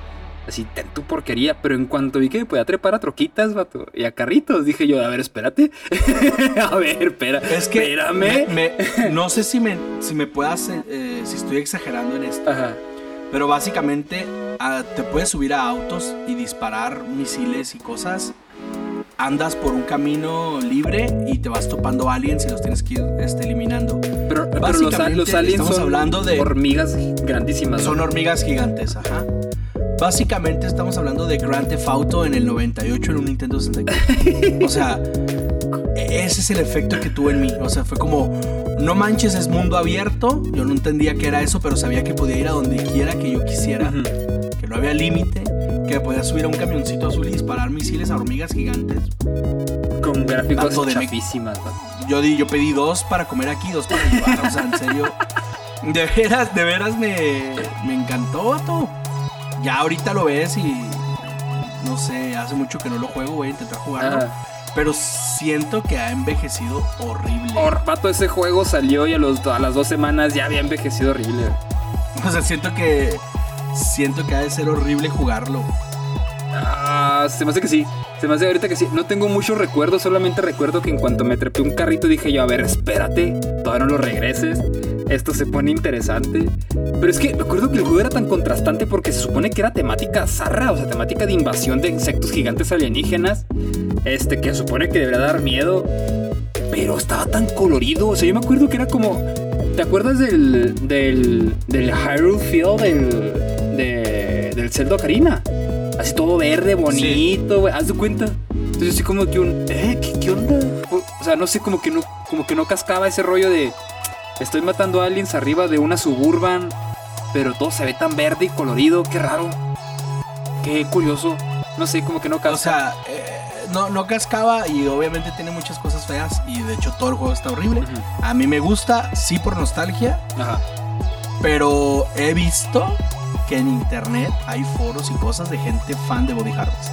Así, ten tu porquería. Pero en cuanto vi que me podía trepar a troquitas, vato, y a carritos, dije yo, a ver, espérate. a ver, espera. Es que espérame. me- me- no sé si me, si me puedas, eh, eh, si estoy exagerando en esto, Ajá. pero básicamente ah, te puedes subir a autos y disparar misiles y cosas. Andas por un camino libre y te vas topando aliens y los tienes que ir este, eliminando. Pero, pero los, aliens estamos son hablando de- hormigas grandísimas. Son ¿no? hormigas gigantes, ajá. Básicamente estamos hablando de Grand Theft Auto en el 98 en un Nintendo 64. o sea, ese es el efecto que tuvo en mí. O sea, fue como, no manches, es mundo abierto. Yo no entendía qué era eso, pero sabía que podía ir a donde quiera que yo quisiera. Que no había límite. Que podía subir a un camioncito azul y disparar misiles a hormigas gigantes. Con gráficos de chafísimas. Yo, di, yo pedí dos para comer aquí, dos para llevar. O sea, en serio. De veras, de veras me, me encantó, vato. Ya ahorita lo ves y. No sé, hace mucho que no lo juego, voy a intentar jugarlo. Pero siento que ha envejecido horrible. Hor- vato, ese juego salió y a, los, a las dos semanas ya había envejecido horrible. O sea, siento que. Siento que ha de ser horrible jugarlo. Ah, se me hace que sí. Se me hace ahorita que sí. No tengo muchos recuerdos, solamente recuerdo que en cuanto me trepé un carrito dije yo, a ver, espérate, todavía no lo regreses. Esto se pone interesante. Pero es que me acuerdo que el juego era tan contrastante porque se supone que era temática zarra, o sea, temática de invasión de insectos gigantes alienígenas. Este, que se supone que debería dar miedo. Pero estaba tan colorido. O sea, yo me acuerdo que era como. ¿Te acuerdas del. del. del Hyrule Field del. de- del Zelda Ocarina? Así todo verde, bonito, güey. Haz de cuenta. Entonces así como que un, ¿eh? ¿Qué, qué onda? O, o sea, no sé, como que no, como que no cascaba ese rollo de estoy matando a aliens arriba de una suburban, pero todo se ve tan verde y colorido, qué raro. Qué curioso. No sé, como que no casca. O sea, eh, no, no cascaba y obviamente tiene muchas cosas feas y de hecho todo el juego está horrible. A mí me gusta, sí por nostalgia, Ajá. pero he visto que en internet hay foros y cosas de gente fan de Body Harvest.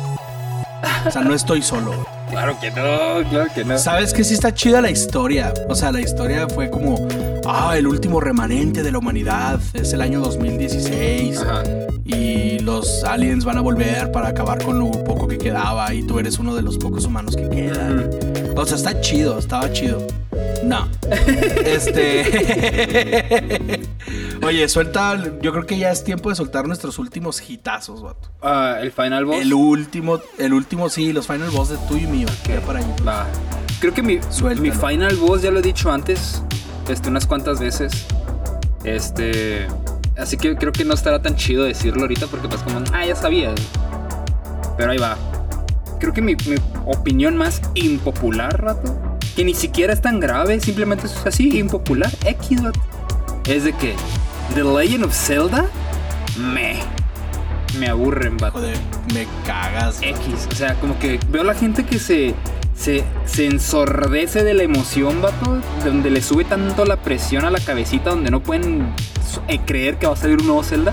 O sea, no estoy solo. Claro que no, claro que no. Sabes que sí está chida la historia. O sea, la historia fue como, ah, el último remanente de la humanidad. Es el año 2016. Ajá. Y los aliens van a volver para acabar con lo poco que quedaba. Y tú eres uno de los pocos humanos que quedan. O sea, está chido, estaba chido. No. Este. Oye, suelta. Yo creo que ya es tiempo de soltar nuestros últimos hitazos, vato. Ah, el final boss. El último, el último, sí, los final boss de tú y mío. Ok, Ya para ahí. va. Creo que mi, Suéltalo. mi final boss ya lo he dicho antes, este, unas cuantas veces. Este, así que creo que no estará tan chido decirlo ahorita porque pues como, ah, ya sabía. Pero ahí va. Creo que mi, mi opinión más impopular, rato, que ni siquiera es tan grave, simplemente es así, impopular, X, vato, es de que The Legend of Zelda, me, me aburren, vato. Joder, me cagas. vato. X. O sea, como que veo a la gente que se, se, se ensordece de la emoción, vato, donde le sube tanto la presión a la cabecita, donde no pueden eh, creer que va a salir un nuevo Zelda.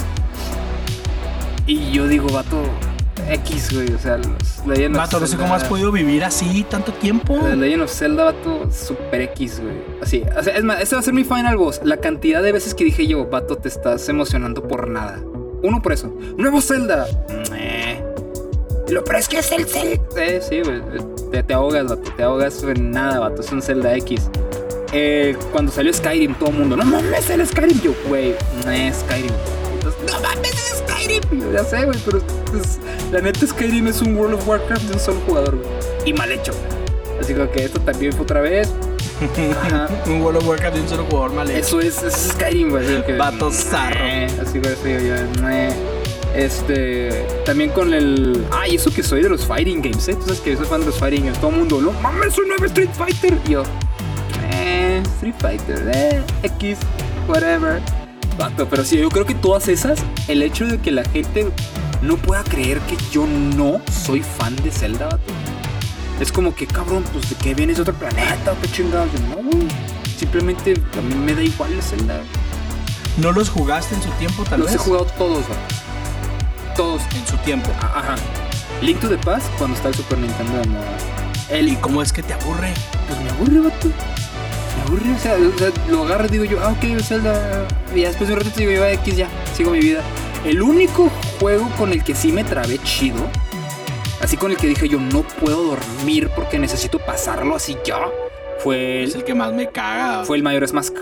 Y yo digo, vato, X, güey. O sea, los Legend of Vato, no sé Zelda- cómo has podido vivir así tanto tiempo. The Legend of Zelda, vato, super X, güey. Así, o sea, es más, este va a ser mi final boss. La cantidad de veces que dije yo, vato, te estás emocionando por nada. Uno por eso. Nuevo Zelda. Lo pero es que es el Zelda. Eh, sí, güey. Te, te ahogas, vato. Te ahogas en nada, vato. Es un Zelda X. Eh, cuando salió Skyrim, todo el mundo, no mames, el Skyrim. Yo, güey, no es Skyrim. Entonces, no mames, es Skyrim. Ya sé, güey, pero pues, la neta Skyrim es un World of Warcraft de un solo jugador, güey. Y mal hecho. Así que esto también fue otra vez. Ajá. un World of Warcraft de un solo jugador mal hecho. Eso es, eso es Skyrim, güey. así que- Vato zarro. Así, güey, sí, yo, meh. Este. También con el. Ay, eso que soy de los fighting games, ¿eh? Tú sabes que yo soy fan de los fighting games. Todo el mundo, no mames, un nuevo Street Fighter. Y yo, eh, Street Fighter, eh, X, whatever. Pero sí, yo creo que todas esas, el hecho de que la gente no pueda creer que yo no soy fan de Zelda, vato. Es como que, cabrón, pues de que vienes de otro planeta qué chingados. No, güey. Simplemente a mí me da igual el Zelda. ¿No los jugaste en su tiempo, tal Los vez? he jugado todos, vato. Todos. En su tiempo. A- Ajá. Link to the Past cuando está el Super Nintendo de moda. El ¿Y cómo es que te aburre? pues me aburre, vato. Aburre, o sea, o sea, lo agarro y digo yo, ah, ok, el Zelda. Y después de un ratito digo yo, ah, X ya, sigo mi vida. El único juego con el que sí me trabé chido, así con el que dije yo, no puedo dormir porque necesito pasarlo así ya, fue Es el, el que más me caga. fue el Majora's Mask.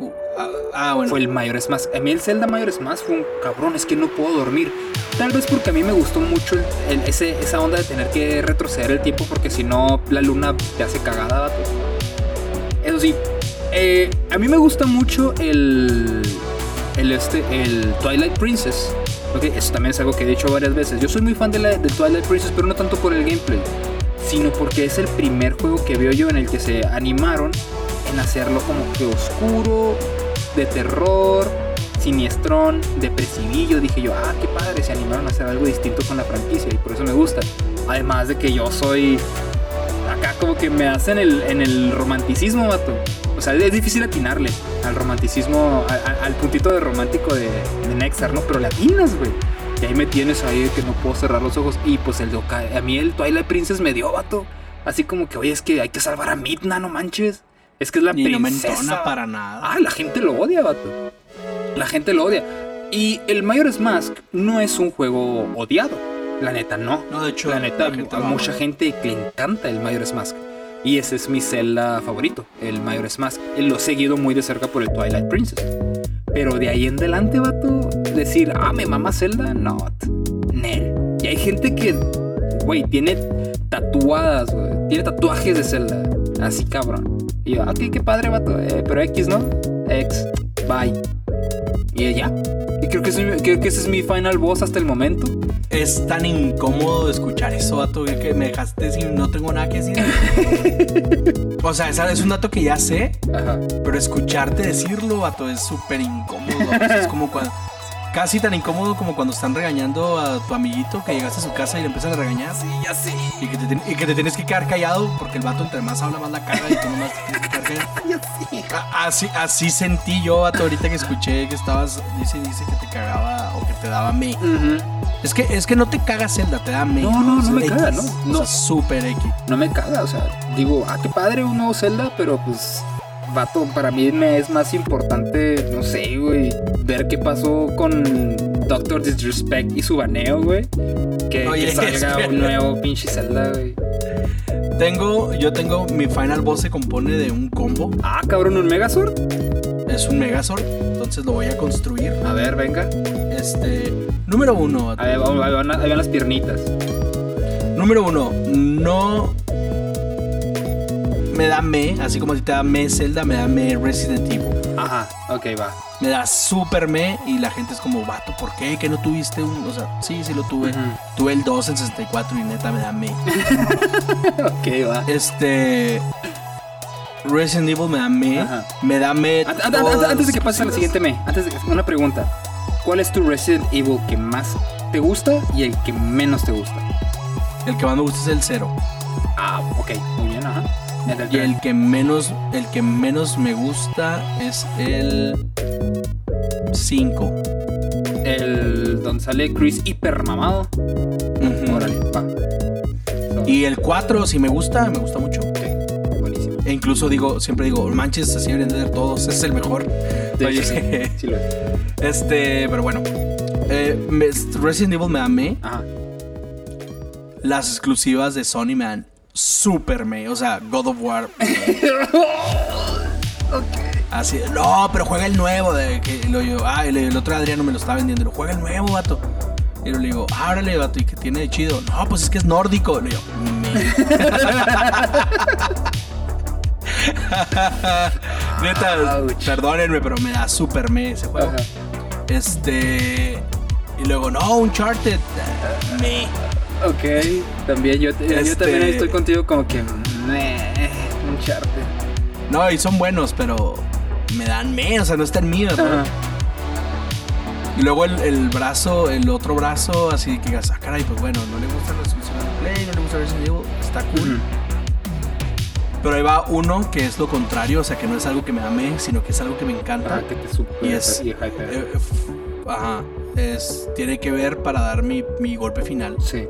Uh, ah, ah, bueno. Fue el Majora's Mask. A mí el Zelda Majora's Mask fue un cabrón, es que no puedo dormir. Tal vez porque a mí me gustó mucho el- el- ese, esa onda de tener que retroceder el tiempo porque si no la luna te hace cagada, vato. Eso sí, eh, a mí me gusta mucho el, el, este, el Twilight Princess. Ok, eso también es algo que he dicho varias veces. Yo soy muy fan de la, del Twilight Princess, pero no tanto por el gameplay, sino porque es el primer juego que veo yo en el que se animaron en hacerlo como que oscuro, de terror, siniestrón, depresivillo. Dije yo, ah, qué padre, se animaron a hacer algo distinto con la franquicia y por eso me gusta. Además de que yo soy acá como que me hacen el, en el romanticismo, vato. O sea, es difícil atinarle al romanticismo, a- a- al puntito de romántico de, de Nexar, ¿no? Pero le atinas, güey. Y ahí me tienes ahí de que no puedo cerrar los ojos. Y pues el de Oka- a mí el Twilight Princess me dio, vato. Así como que, oye, es que hay que salvar a Midna, no manches. Es que es la y no me princesa. entona para nada. Ah, la gente lo odia, vato. La gente lo odia. Y el Majora's Mask no es un juego odiado. La neta, no. no, de hecho, La neta, gente a mucha ama. gente que le encanta el Majora's Mask. Y ese es mi Zelda favorito, el Majora's Mask. Lo he seguido muy de cerca por el Twilight Princess. Pero de ahí en adelante, vato, decir, ah, me mama Zelda, no. Nel. Y hay gente que, güey, tiene tatuadas, güey. Tiene tatuajes de Zelda. Así cabrón. Y yo, qué, qué padre, vato. eh, pero X, ¿no? X. Bye. Y ya. Y creo que, ese, creo que ese es mi final boss hasta el momento. Es tan incómodo escuchar eso, vato, que me dejaste sin no tengo nada que decir. o sea, es un dato que ya sé, Ajá. pero escucharte decirlo, vato, es súper incómodo. vato. Es como cuando. Casi tan incómodo como cuando están regañando a tu amiguito que llegaste a su casa y le empiezan a regañar. Sí, ya sé. Y que, te, y que te tienes que quedar callado porque el vato entre más habla más la caga y tú nomás te tienes que quedar callado. A- Así, así sentí yo, vato, ahorita que escuché que estabas, dice, dice que te cagaba o que te daba me. Es que, es que no te caga Zelda, te da me. No, no, no me X, caga, no, O no. sea, súper X. No me caga, o sea, digo, ah, qué padre un nuevo Zelda, pero pues, vato, para mí me es más importante, no sé, güey, ver qué pasó con Doctor Disrespect y su baneo, güey. Que, Oye, que salga un nuevo pinche Zelda, güey. Tengo, yo tengo, mi final boss se compone de un combo. Ah, cabrón, un Megazord. Es un Megazord, entonces lo voy a construir. A ver, venga. Este, número uno, ahí van- ahí van las piernitas. Número uno, no me da me, así como si te da me Zelda, me da me Resident Evil. Ajá, ok, va. Me da super me y la gente es como, vato, ¿por qué? ¿Que no tuviste un...? O sea, sí, sí lo tuve. Ujú. Tuve el 2 en 64 y neta me da me. Ok, va. Este... Resident Evil me da me. Ajá. Me da me... Antes de que pases a la siguiente me, antes de que, una pregunta. ¿Cuál es tu Resident Evil que más te gusta y el que menos te gusta? El que más me gusta es el 0. Ah, ok, muy bien, ajá. El Y el que menos, el que menos me gusta es el 5. El donde sale Chris hiper mamado. Órale, va. So, Y el 4, si me gusta, me gusta mucho. buenísimo. E incluso digo, siempre digo, manches, así deberían de todos, es el mejor. Oye, sí, sí. Este, pero bueno. Eh, Resident Evil me amé. Ajá. Las exclusivas de Sony me dan super me. O sea, God of War. Así, no, pero juega el nuevo. De, que, lo yo, ah, el, el otro Adriano me lo estaba vendiendo. Lo juega el nuevo, vato. Y yo le digo, órale, vato, ¿y qué tiene de chido? No, pues es que es nórdico. Le digo. Neta, Ouch. perdónenme, pero me da super me ese juego. Ajá. Este. Y luego, no, Uncharted. Me. Ok, también yo, yo Este- también ahí estoy contigo como que meh, un charte. No, y son buenos, pero me dan me, o sea, no están míos, ¿no? Ajá. Y luego el, el brazo, el otro brazo, así que digas, ah, caray, pues bueno, no le gusta la resolución de Play, no le gusta Resident Evil, está cool. Pero ahí va uno que es lo contrario, o sea, que no es algo que me ame, sino que es algo que me encanta. Ah, que te Y es- y. Eh, ajá, es, tiene que ver para dar mi, mi golpe final. Sí.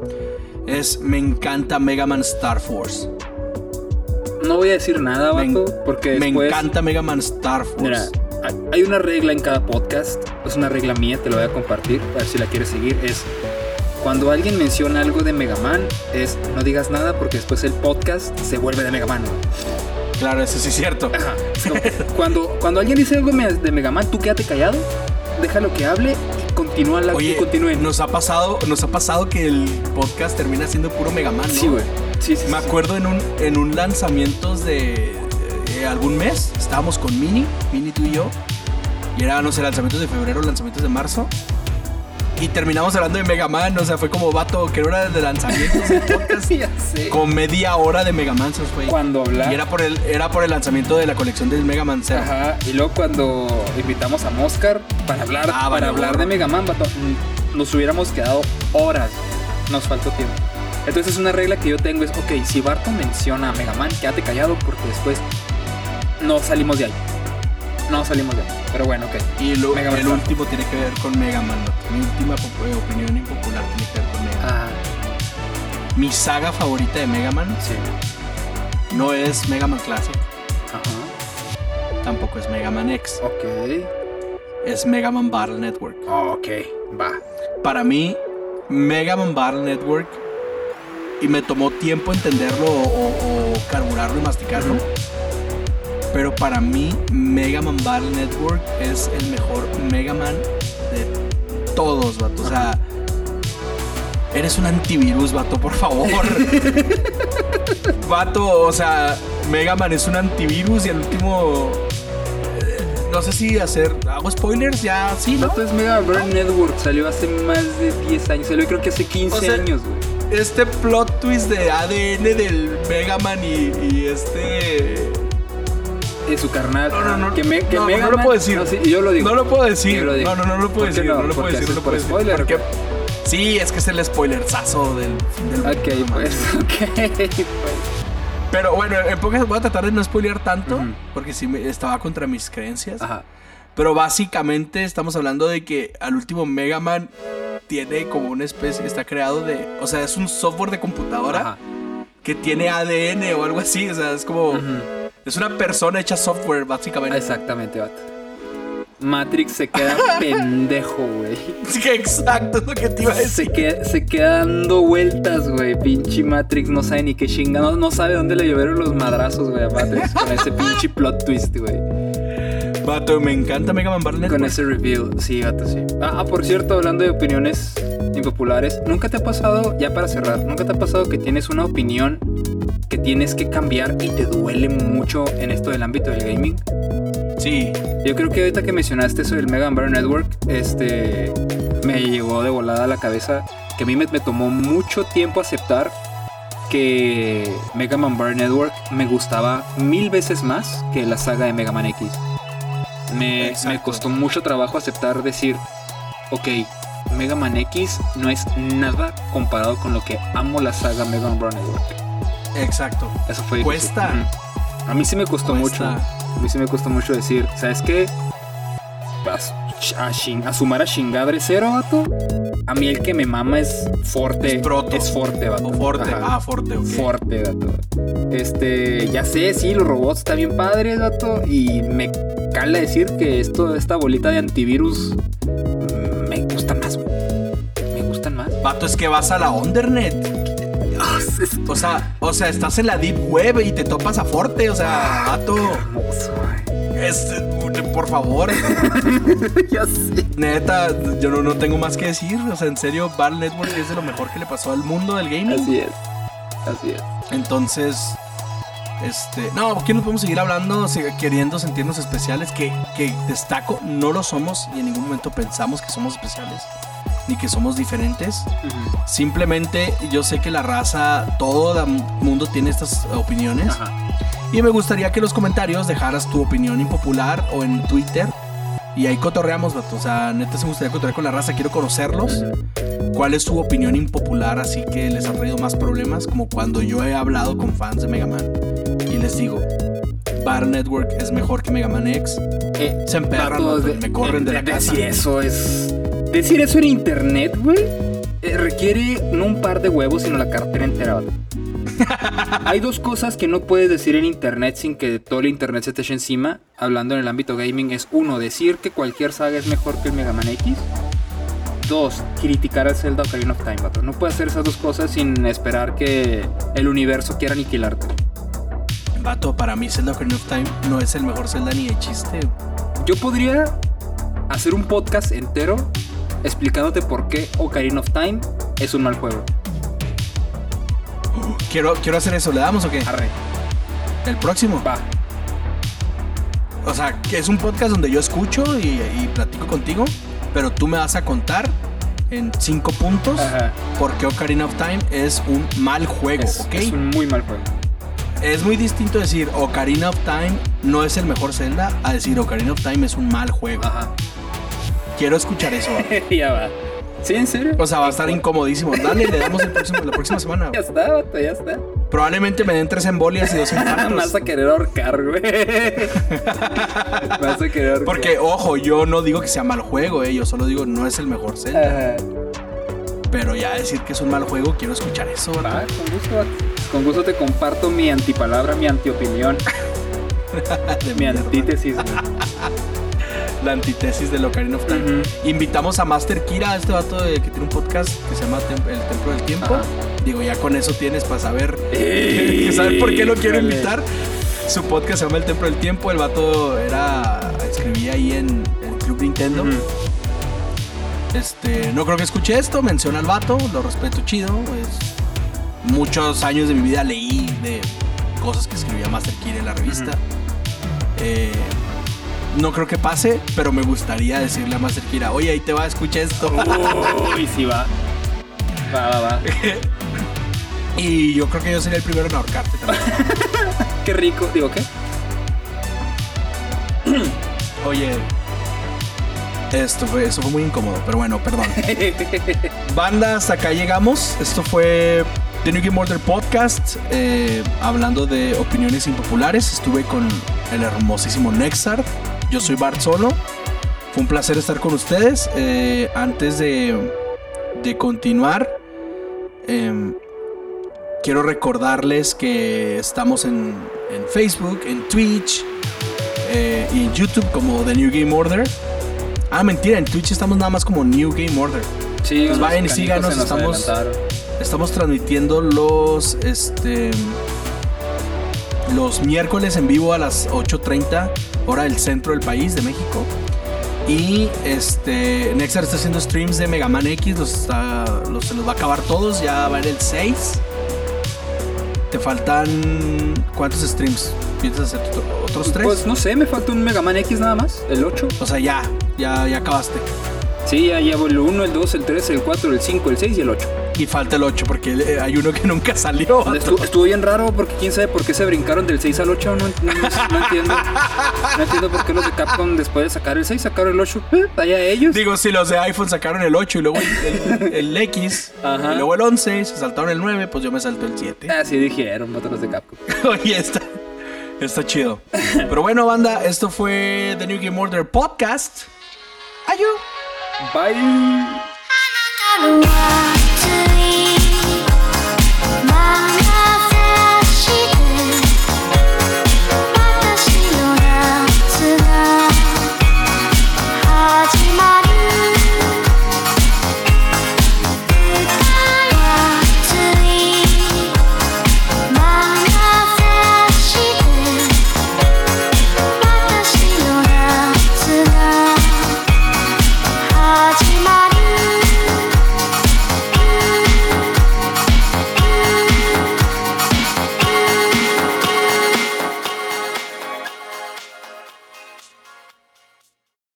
Es, me encanta Mega Man Star Force. No voy a decir nada, Me, vato, en- porque me después... encanta Mega Man Star Force. Mira, hay- una regla en cada podcast, es una regla mía, te la voy a compartir, a ver si la quieres seguir, es cuando alguien menciona algo de Mega Man, es no digas nada porque después el podcast se vuelve de Mega Man. Claro, eso sí es cierto. Ajá. No, cuando, cuando alguien dice algo me- de Mega Man, tú quédate callado, déjalo que hable y continúa la Oye, continúen. nos ha pasado, nos ha pasado que el podcast termina siendo puro Mega Man, ¿no? Sí, güey. Sí, sí, Me sí. acuerdo en un, en un lanzamientos de eh, algún mes, estábamos con Mini, Mini tú y yo, y era, no sé, lanzamientos de febrero, lanzamientos de marzo, y terminamos hablando de Mega Man, o sea, fue como vato, que era de lanzamientos del podcast, con media hora de Mega Man se fue. Cuando hablar. Y era por, el, era por el lanzamiento de la colección del Mega Man Zero. Ajá, y luego cuando invitamos a Moscar para hablar, Ah, para hablar de Mega Man, vato, nos hubiéramos quedado horas. Nos faltó tiempo. Entonces una regla que yo tengo es, ok, si Barton menciona a Mega Man, quédate callado porque después no salimos de ahí. No salimos de ahí. Pero bueno, ok. Y lo- Mega el último tiene que ver con Mega Man. Mi última eh, opinión impopular tiene que ver con Mega Man. Ah, Mi saga favorita de Mega Man sí. no es Mega Man Classic, Ajá. tampoco es Mega Man X, Ok. es Mega Man Battle Network. Ok, va. Para mí, Mega Man Battle Network, y me tomó tiempo entenderlo o, o- o carburarlo y masticarlo, pero para mí, Mega Man Battle Network es el mejor Mega Man de todos, vato. O sea, eres un antivirus, vato, por favor. vato, o sea, Mega Man es un antivirus y al último. eh, no sé si hacer. ¿Hago spoilers? Ya, sí, ¿no? Vato es Mega Burn Network, salió hace más de 10 años, salió creo que hace 15 O sea, años, güey. Este plot twist de ADN del Mega Man y, y este. De su carnal. No, no, no. Que, me, que No, Mega no lo Man- puedo decir. No, sí, yo lo digo. No lo puedo decir. Lo digo. No, no, no lo puedo ¿Por qué decir. no? No, lo puedo decir. No lo puedo decir. spoiler, Porque- ¿o Sí, es que es el spoilerzazo del del Ok, no pues, ok. pues. Pero bueno, en pocas voy a tratar de no spoilear tanto. Porque sí me, estaba contra mis creencias. Ajá. Pero básicamente estamos hablando de que al último Mega Man tiene como una especie, está creado de, o sea, es un software de computadora Ajá. que tiene ADN o algo así, o sea, es como. Es una persona hecha software básicamente. Exactamente, vato. Matrix se queda pendejo, güey. Sí, exacto, es lo que te iba a decir. Se queda, se queda dando vueltas, güey. Pinche Matrix no sabe ni qué chinga. No, no sabe dónde le llevaron los madrazos, güey, a Matrix. Con ese pinche plot twist, güey. Vato, me encanta Mega Man Battle Con Network. ese reveal. Sí, gato, sí. Ah, ah, por cierto, hablando de opiniones impopulares, ¿nunca te ha pasado, ya para cerrar, ¿nunca te ha pasado que tienes una opinión que tienes que cambiar y te duele mucho en esto del ámbito del gaming? Sí, Yo creo que ahorita que mencionaste eso del Mega Man Battle Network, este, me llegó de volada a la cabeza que a mí me, me tomó mucho tiempo aceptar que Mega Man Battle Network me gustaba mil veces más que la saga de Mega Man X. Me, costó mucho trabajo aceptar decir, ok, Mega Man X no es nada comparado con lo que amo la saga Mega Man Network. exacto. Eso fue difícil. Cuesta. A mí sí me costó mucho. A mí sí me costó mucho decir, ¿sabes qué? A, sumar a Shingadre cero, vato. A mí el que me mama es Forte. Es Proto. Es Forte, vato. O Forte, Ajá. ah, Forte, ok. Forte, vato. Este, ya sé, sí, los robots están bien padres, vato. Y me cala decir que esto, esta bolita de antivirus me gustan más. Me gustan más. Vato, es que vas a la Undernet. Ah, O sea, o sea, estás en la Deep Web y te topas a Forte, o sea, vato. Es, por favor, ya sé. neta, yo no, no tengo más que decir. O sea, en serio, Battle Network es de lo mejor que le pasó al mundo del gaming. Así es. Así es. Entonces, este, no, aquí nos podemos seguir hablando, queriendo sentirnos especiales, que, que destaco, no lo somos y en ningún momento pensamos que somos especiales, ni que somos diferentes. Simplemente yo sé que la raza, todo el mundo tiene estas opiniones. Ajá. Y me gustaría que en los comentarios dejaras tu opinión impopular o en Twitter. Y ahí cotorreamos, vato. O sea, neta se me gustaría cotorrear con la raza. Quiero conocerlos. ¿Cuál es su opinión impopular? Así que les ha traído más problemas. Como cuando yo he hablado con fans de Mega Man. Y les digo, Bar Network es mejor que Mega Man X. Eh, Se emperran, vato, de- me corren de la casa. Decir eso es. Decir eso en internet, güey, eh, requiere no un par de huevos, sino la cartera entera. vato. Hay dos cosas que no puedes decir en internet sin que todo el internet se te eche encima. Hablando en el ámbito gaming, es uno, decir que cualquier saga es mejor que el Mega Man X. Dos, criticar a Zelda Ocarina of Time, vato. No puedes hacer esas dos cosas sin esperar que el universo quiera aniquilarte. Vato, para mí Zelda Ocarina of Time no es el mejor Zelda ni de chiste. Yo podría hacer un podcast entero explicándote por qué Ocarina of Time es un mal juego. Quiero, quiero hacer eso. ¿Le damos o qué? Arre, El próximo. va. O sea, que es un podcast donde yo escucho y, y platico contigo, pero tú me vas a contar en cinco puntos Ajá. por qué Ocarina of Time es un mal juego, Es, ¿ok? es un muy mal juego. Es muy distinto decir Ocarina of Time no es el mejor Zelda a decir Ocarina of Time es un mal juego. Ajá. Quiero escuchar eso. ya va. ¿Sí, en serio? O sea, va a estar incomodísimo. Dale, le damos el próximo- la próxima semana. Ya está, vato, ya está. Probablemente me den tres embolias y dos infartos. vas a querer ahorcar, güey. Vas a querer ahorcar. Porque, ojo, yo no digo que sea mal juego, eh, yo solo digo no es el mejor Zelda. Ajá. Pero ya decir que es un mal juego, quiero escuchar eso. vato. Va, con gusto, vato. Con gusto te comparto mi antipalabra, mi antiopinión, De mi antítesis, güey. La antítesis de Ocarina of Time. Ujú. Invitamos a Master Kira, este vato de- que tiene un podcast que se llama Tem- El Templo del Tiempo. Ajá. Digo, ya con eso tienes para saber, que saber por qué lo quiero invitar. Su podcast se llama El Templo del Tiempo. El vato era escribía ahí en el Club Nintendo. Este, no creo que escuche esto, menciona al vato, lo respeto chido. Pues, muchos años de mi vida leí de cosas que escribía Master Kira en la revista. Eh, No creo que pase, pero me gustaría decirle a Master Kira, oye, ahí te va, escucha esto. Uy, sí va. Va, va, va. y yo creo que yo sería el primero en ahorcarte también. Qué rico. Digo, ¿qué? Oye, esto fue, eso fue muy incómodo, pero bueno, perdón. Banda, hasta acá llegamos. Esto fue The New Game Order Podcast, eh, hablando de opiniones impopulares. Estuve con el hermosísimo Nexart. Yo soy Bart Solo. Fue un placer estar con ustedes. Eh, antes de, de continuar, em, quiero recordarles que estamos en, en Facebook, en Twitch eh, y en YouTube como The New Game Order. Ah, mentira, en Twitch estamos nada más como New Game Order. Sí, Pues vayan y síganos, estamos- adelantaron. Estamos transmitiendo los este los miércoles en vivo a las 8:30 hora del centro del país de México. Y este Nexar está haciendo streams de Mega Man X, los, está, los- se los va a acabar todos, ya va a ir el 6. Te faltan ¿cuántos streams? ¿Piensas hacer otros tres? Pues no sé, me falta un Mega Man X nada más, el 8. o sea, ya, ya, ya acabaste. Sí, ya llevo el 1, el 2, el 3, el 4, el 5, el 6 y el 8. Y falta el 8 porque eh, hay uno que nunca salió. Estuvo, estuvo bien raro porque quién sabe por qué se brincaron del 6 al 8. No, no- no entiendo. No entiendo por qué los de Capcom después de sacar el 6 sacaron el 8. Eh, allá ellos. Digo, si los de iPhone sacaron el 8 y luego el, el- el X Ajá. y luego el 11, se saltaron el 9, pues yo me salto el 7. Así dijeron, botones de Capcom. Oye, está, está chido. Pero bueno, banda, esto fue The New Game Order Podcast. Ayú. Bye.